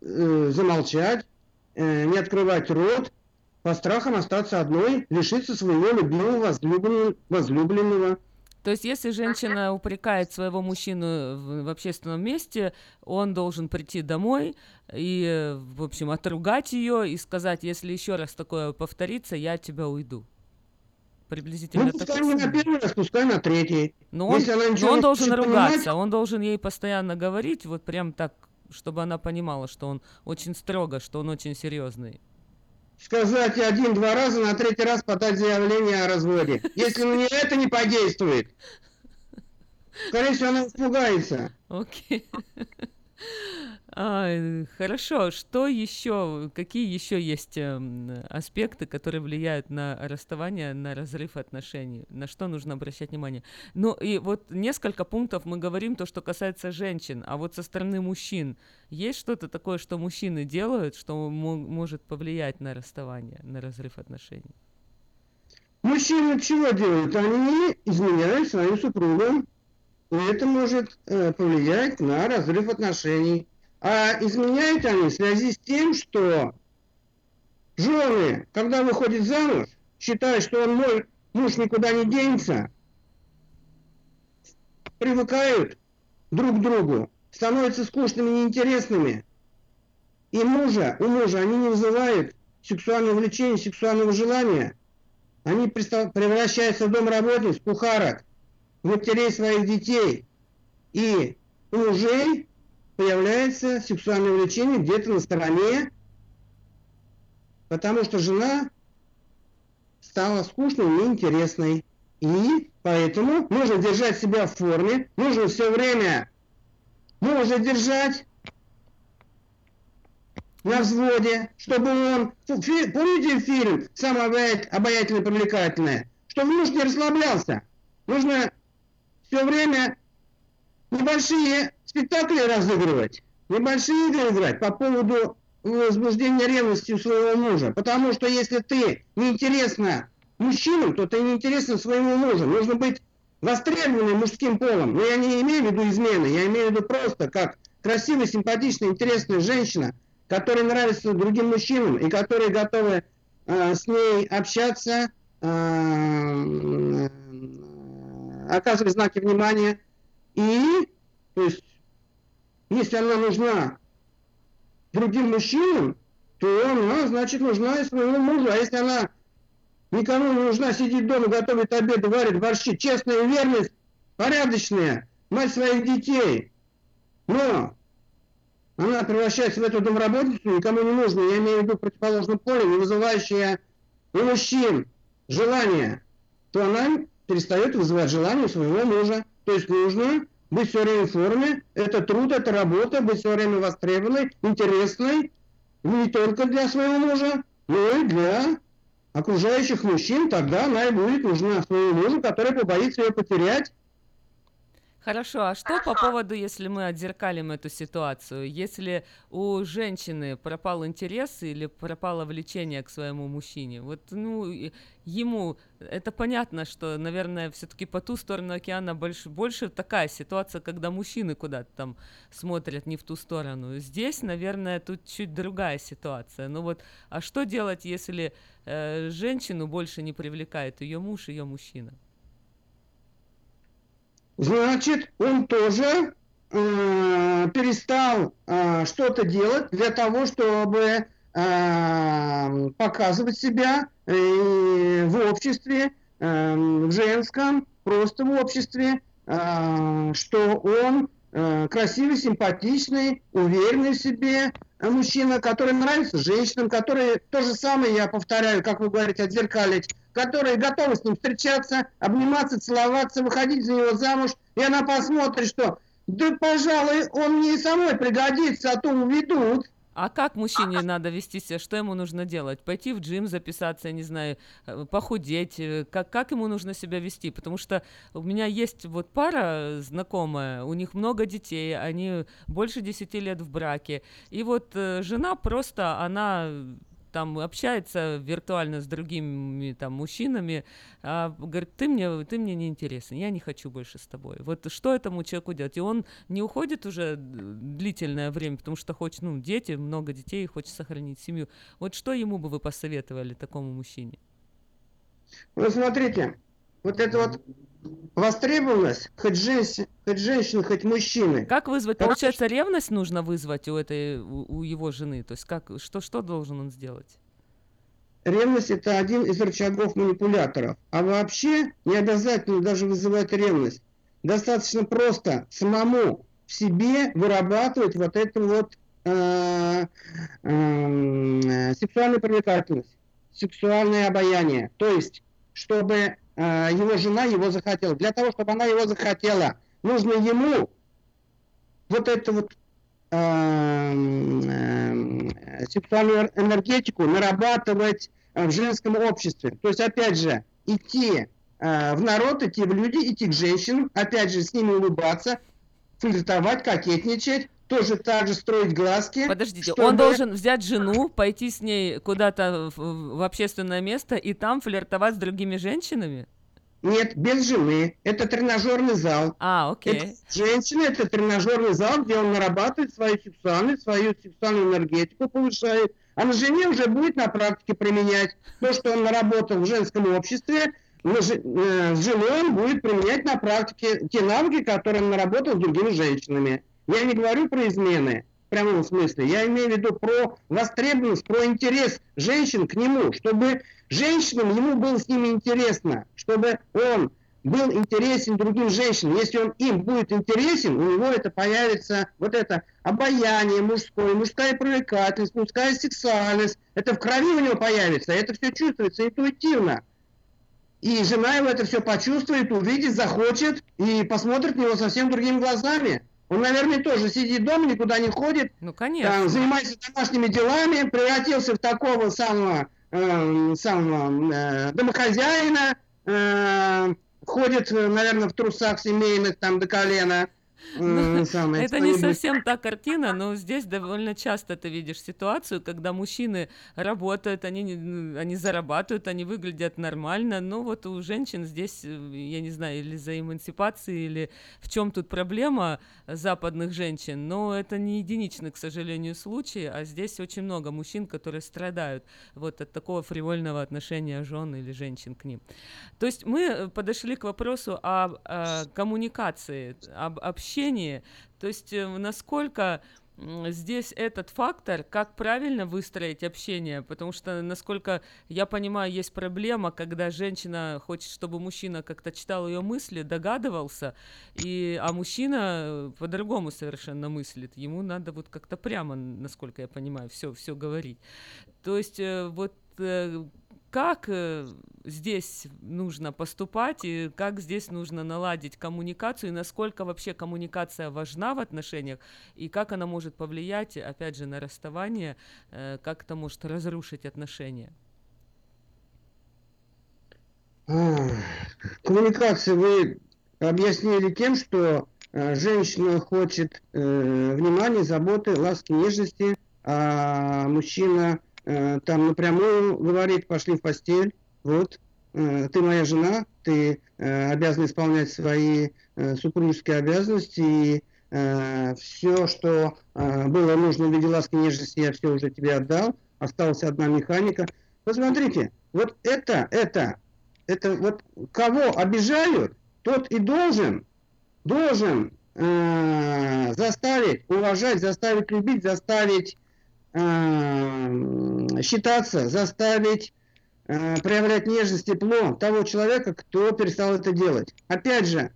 э, замолчать, э, не открывать рот, по страхам остаться одной, лишиться своего любимого, возлюбленного, возлюбленного то есть, если женщина упрекает своего мужчину в, в общественном месте, он должен прийти домой и, в общем, отругать ее и сказать, если еще раз такое повторится, я от тебя уйду. Приблизительно ну, пускай не на первый раз, пускай на третий. Но он, но он должен ругаться, понимать... он должен ей постоянно говорить, вот прям так, чтобы она понимала, что он очень строго, что он очень серьезный сказать один-два раза, на третий раз подать заявление о разводе. Если на нее это не подействует, скорее всего, она испугается. [laughs] Окей. Okay. А, хорошо, что еще, какие еще есть э, аспекты, которые влияют на расставание, на разрыв отношений? На что нужно обращать внимание? Ну и вот несколько пунктов мы говорим, то, что касается женщин, а вот со стороны мужчин есть что-то такое, что мужчины делают, что может повлиять на расставание, на разрыв отношений? Мужчины чего делают? Они изменяют своим супругам, и это может э, повлиять на разрыв отношений. А изменяют они в связи с тем, что жены, когда выходят замуж, считают, что он мой муж никуда не денется, привыкают друг к другу, становятся скучными, неинтересными. И мужа, у мужа они не вызывают сексуального влечения, сексуального желания. Они превращаются в домработниц, кухарок, матерей своих детей. И мужей появляется сексуальное влечение где-то на стороне, потому что жена стала скучной, неинтересной. И поэтому нужно держать себя в форме, нужно все время мужа держать на взводе, чтобы он... Помните фильм «Самое обаятельное привлекательное»? Чтобы муж не расслаблялся. Нужно все время небольшие спектакли разыгрывать, небольшие игры играть по поводу возбуждения ревности у своего мужа. Потому что если ты неинтересна мужчинам, то ты неинтересна своему мужу. Нужно быть востребованные мужским полом. Но я не имею в виду измены, я имею в виду просто как красивая, симпатичная, интересная женщина, которая нравится другим мужчинам и которые готовы э, с ней общаться, э, оказывать знаки внимания. И, то есть, если она нужна другим мужчинам, то она, значит, нужна и своему мужу. А если она никому не нужна, сидит дома, готовит обед, варит борщи, честная верность, порядочная, мать своих детей. Но она превращается в эту домработницу, никому не нужно, я имею в виду противоположном поле, не вызывающая у мужчин желание, то она перестает вызывать желание у своего мужа. То есть нужно быть все время в форме, это труд, это работа, быть все время востребованной, интересной, не только для своего мужа, но и для окружающих мужчин, тогда она и будет нужна своему мужу, который побоится ее потерять, Хорошо, а что по поводу, если мы отзеркалим эту ситуацию? Если у женщины пропал интерес или пропало влечение к своему мужчине, вот, ну, ему, это понятно, что, наверное, все-таки по ту сторону океана больше, больше такая ситуация, когда мужчины куда-то там смотрят не в ту сторону. Здесь, наверное, тут чуть другая ситуация. Ну вот, а что делать, если э, женщину больше не привлекает ее муж, ее мужчина? Значит, он тоже э, перестал э, что-то делать для того, чтобы э, показывать себя э, в обществе, э, в женском, просто в обществе, э, что он красивый, симпатичный, уверенный в себе мужчина, который нравится женщинам, который то же самое, я повторяю, как вы говорите, отзеркалить которые готовы с ним встречаться, обниматься, целоваться, выходить за него замуж, и она посмотрит, что да, пожалуй, он мне и самой пригодится, а то уведут. А как мужчине надо вести себя? Что ему нужно делать? Пойти в джим записаться, я не знаю, э, похудеть? Э, как, как ему нужно себя вести? Потому что у меня есть вот пара знакомая, у них много детей, они больше 10 лет в браке. И вот э, жена просто, она там общается виртуально с другими там мужчинами, а, говорит, ты мне, ты мне не интересен, я не хочу больше с тобой. Вот что этому человеку делать? И он не уходит уже длительное время, потому что хочет, ну, дети, много детей, хочет сохранить семью. Вот что ему бы вы посоветовали такому мужчине? Ну, смотрите, вот это вот востребованность, хоть, женщин, хоть женщин, хоть мужчины. Как вызвать? Как... Получается, ревность нужно вызвать у этой, у, у его жены. То есть как, что, что должен он сделать? Ревность это один из рычагов манипуляторов. А вообще не обязательно даже вызывать ревность. Достаточно просто самому в себе вырабатывать вот эту вот э, э, сексуальную привлекательность, сексуальное обаяние. То есть, чтобы Э, его жена его захотела. Для того, чтобы она его захотела, нужно ему вот эту вот э, э, сексуальную энергетику нарабатывать в женском обществе. То есть, опять же, идти э, в народ, идти в люди, идти к женщинам, опять же, с ними улыбаться, флиртовать, кокетничать, тоже так же строить глазки. Подождите, чтобы... он должен взять жену, пойти с ней куда-то в, в общественное место и там флиртовать с другими женщинами? Нет, без жены. Это тренажерный зал. А, окей. Это женщина, это тренажерный зал, где он нарабатывает свою сексуальность, свою сексуальную энергетику, повышает. А на жене уже будет на практике применять то, что он наработал в женском обществе, э, с женой он будет применять на практике те навыки, которые он наработал с другими женщинами. Я не говорю про измены в прямом смысле. Я имею в виду про востребованность, про интерес женщин к нему, чтобы женщинам ему было с ними интересно, чтобы он был интересен другим женщинам. Если он им будет интересен, у него это появится вот это обаяние мужское, мужская привлекательность, мужская сексуальность. Это в крови у него появится, это все чувствуется интуитивно. И жена его это все почувствует, увидит, захочет и посмотрит на него совсем другими глазами. Он, наверное, тоже сидит дома, никуда не ходит. Ну, конечно. Там, занимается домашними делами, превратился в такого самого, э, самого э, домохозяина, э, ходит, наверное, в трусах семейных там до колена, э, [laughs] самое, Это не совсем та картина, но здесь довольно часто ты видишь ситуацию, когда мужчины работают, они, ну, они зарабатывают, они выглядят нормально, но вот у женщин здесь, э, я не знаю, или за эмансипацией, или в чем тут проблема западных женщин, но это не единичный, к сожалению, случай, а здесь очень много мужчин, которые страдают вот от такого фривольного отношения жен или женщин к ним. То есть мы э, подошли к вопросу об э, коммуникации, об общении, то есть э, насколько здесь этот фактор, как правильно выстроить общение, потому что, насколько я понимаю, есть проблема, когда женщина хочет, чтобы мужчина как-то читал ее мысли, догадывался, и, а мужчина э, по-другому совершенно мыслит, ему надо вот как-то прямо, насколько я понимаю, все, все говорить. То есть э, вот как э, здесь нужно поступать и как здесь нужно наладить коммуникацию и насколько вообще коммуникация важна в отношениях и как она может повлиять, опять же, на расставание, э, как это может разрушить отношения. Коммуникации вы объяснили тем, что э, женщина хочет внимания, заботы, ласки, нежности, а мужчина э, там напрямую говорит, пошли в постель, вот, э, ты моя жена, ты э, обязана исполнять свои э, супружеские обязанности, и все, что э, было нужно в виде ласки, нежности, я все уже тебе отдал, осталась одна механика. Посмотрите, вот это, это, это вот кого обижают, тот и должен, должен э, заставить уважать, заставить любить, заставить э, считаться, заставить э, проявлять нежность, тепло того человека, кто перестал это делать. Опять же,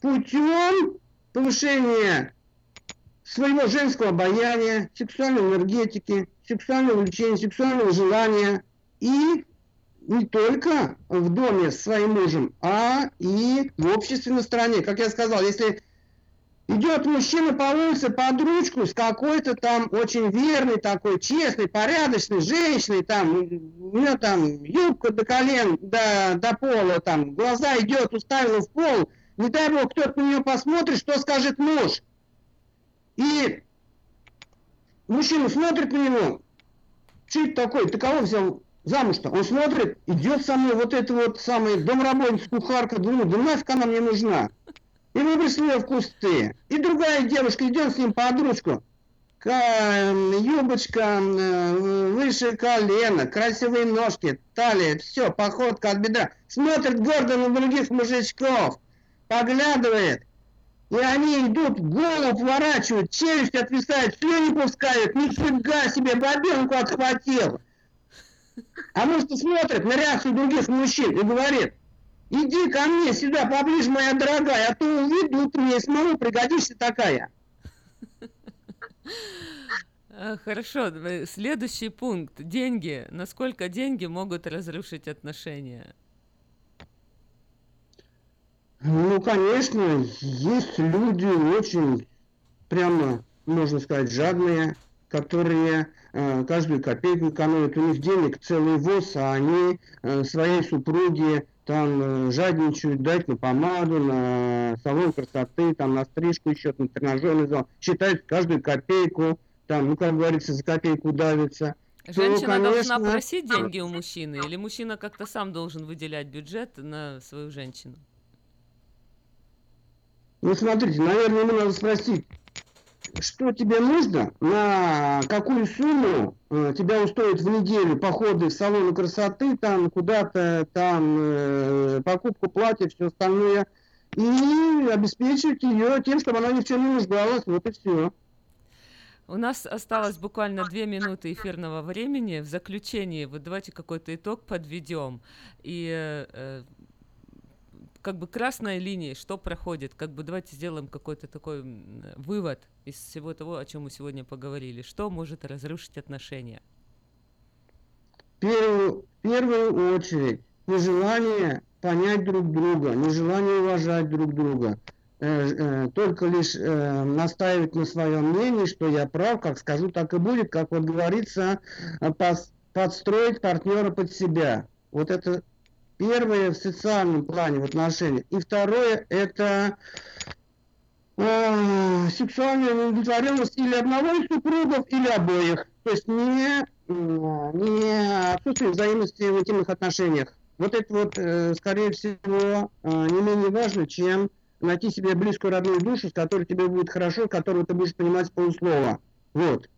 путем повышения своего женского обаяния, сексуальной энергетики, сексуального влечения, сексуального желания и не только в доме с своим мужем, а и в обществе на стороне. Как я сказал, если идет мужчина по улице под ручку с какой-то там очень верной такой, честной, порядочной женщиной, там, у нее там юбка до колен, до, до пола, там, глаза идет, уставила в пол, не дай бог, кто-то на нее посмотрит, что скажет муж. И мужчина смотрит на него, что это такое, ты кого взял замуж-то? Он смотрит, идет со мной вот эта вот самая домработница, кухарка, думаю, да нафиг она мне нужна. И выбросил ее в кусты. И другая девушка идет с ним под ручку. Ка- юбочка э, выше колена, красивые ножки, талия, все, походка от бедра. Смотрит гордо на других мужичков, поглядывает. И они идут, голову поворачивают, челюсть отвисает, слюни пускают, нифига себе, бабенку отхватил. А муж смотрит на реакцию других мужчин и говорит, иди ко мне сюда поближе, моя дорогая, а то увидят мне самому пригодишься такая. А, Хорошо, следующий пункт. Деньги. Насколько деньги могут разрушить отношения? Ну, конечно, есть люди очень, прямо, можно сказать, жадные, которые э, каждую копейку экономят. У них денег целый воз, а они э, своей супруге там э, жадничают дать на помаду, на салон красоты, там на стрижку еще, на тренажерный зал. Считают каждую копейку, там, ну, как говорится, за копейку давится. То, Женщина должна конечно, просить деньги у мужчины, или мужчина как-то сам должен выделять бюджет на свою женщину? Ну, смотрите, наверное, ему надо спросить, что тебе нужно, на какую сумму э, тебя устроит в неделю походы в салоны красоты, там куда-то, там э, покупку платья, все остальное, и обеспечивать ее тем, чтобы она ни в чем не нуждалась, вот и все. У нас осталось буквально две минуты эфирного времени. В заключении, вот давайте какой-то итог подведем. И э, как бы красной линией, что проходит, как бы давайте сделаем какой-то такой м, вывод из всего того, о чем мы сегодня поговорили. Что может разрушить отношения? первую, в первую очередь нежелание понять друг друга, нежелание уважать друг друга, Э, э, только лишь э, настаивать на своем мнении, что я прав, как скажу, так и будет, как вот говорится, э, подстроить партнера под себя. Вот это первое в социальном плане в отношениях. И второе это э, сексуальная неудовлетворенность или одного из супругов, или обоих. То есть не, не отсутствие взаимности в интимных отношениях. Вот это вот, э, скорее всего, э, не менее важно, чем найти себе близкую родную душу, с которой тебе будет хорошо, которую ты будешь понимать полуслова. Вот.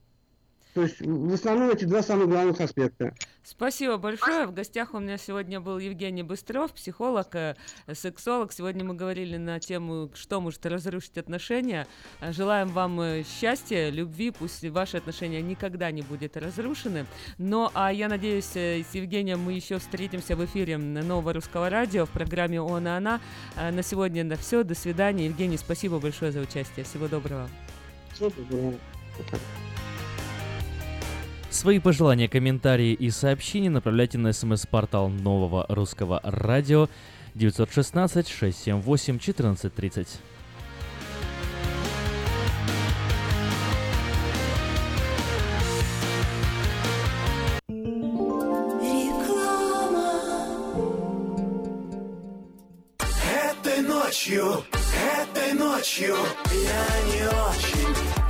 То есть в основном эти два самых главных аспекта. Спасибо большое. В гостях у меня сегодня был Евгений Быстров, психолог, э, сексолог. Сегодня мы говорили на тему, что может разрушить отношения. Э, желаем вам э, счастья, любви. Пусть ваши отношения никогда не будут разрушены. Но а я надеюсь, с Евгением мы еще встретимся в эфире Нового Русского Радио в программе «Он и она». На сегодня на все. До свидания. Евгений, спасибо большое за участие. Всего доброго. Всего доброго. Свои пожелания, комментарии и сообщения направляйте на смс-портал нового русского радио 916 678 1430. Этой ночью, этой ночью я не очень.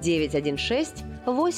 916 8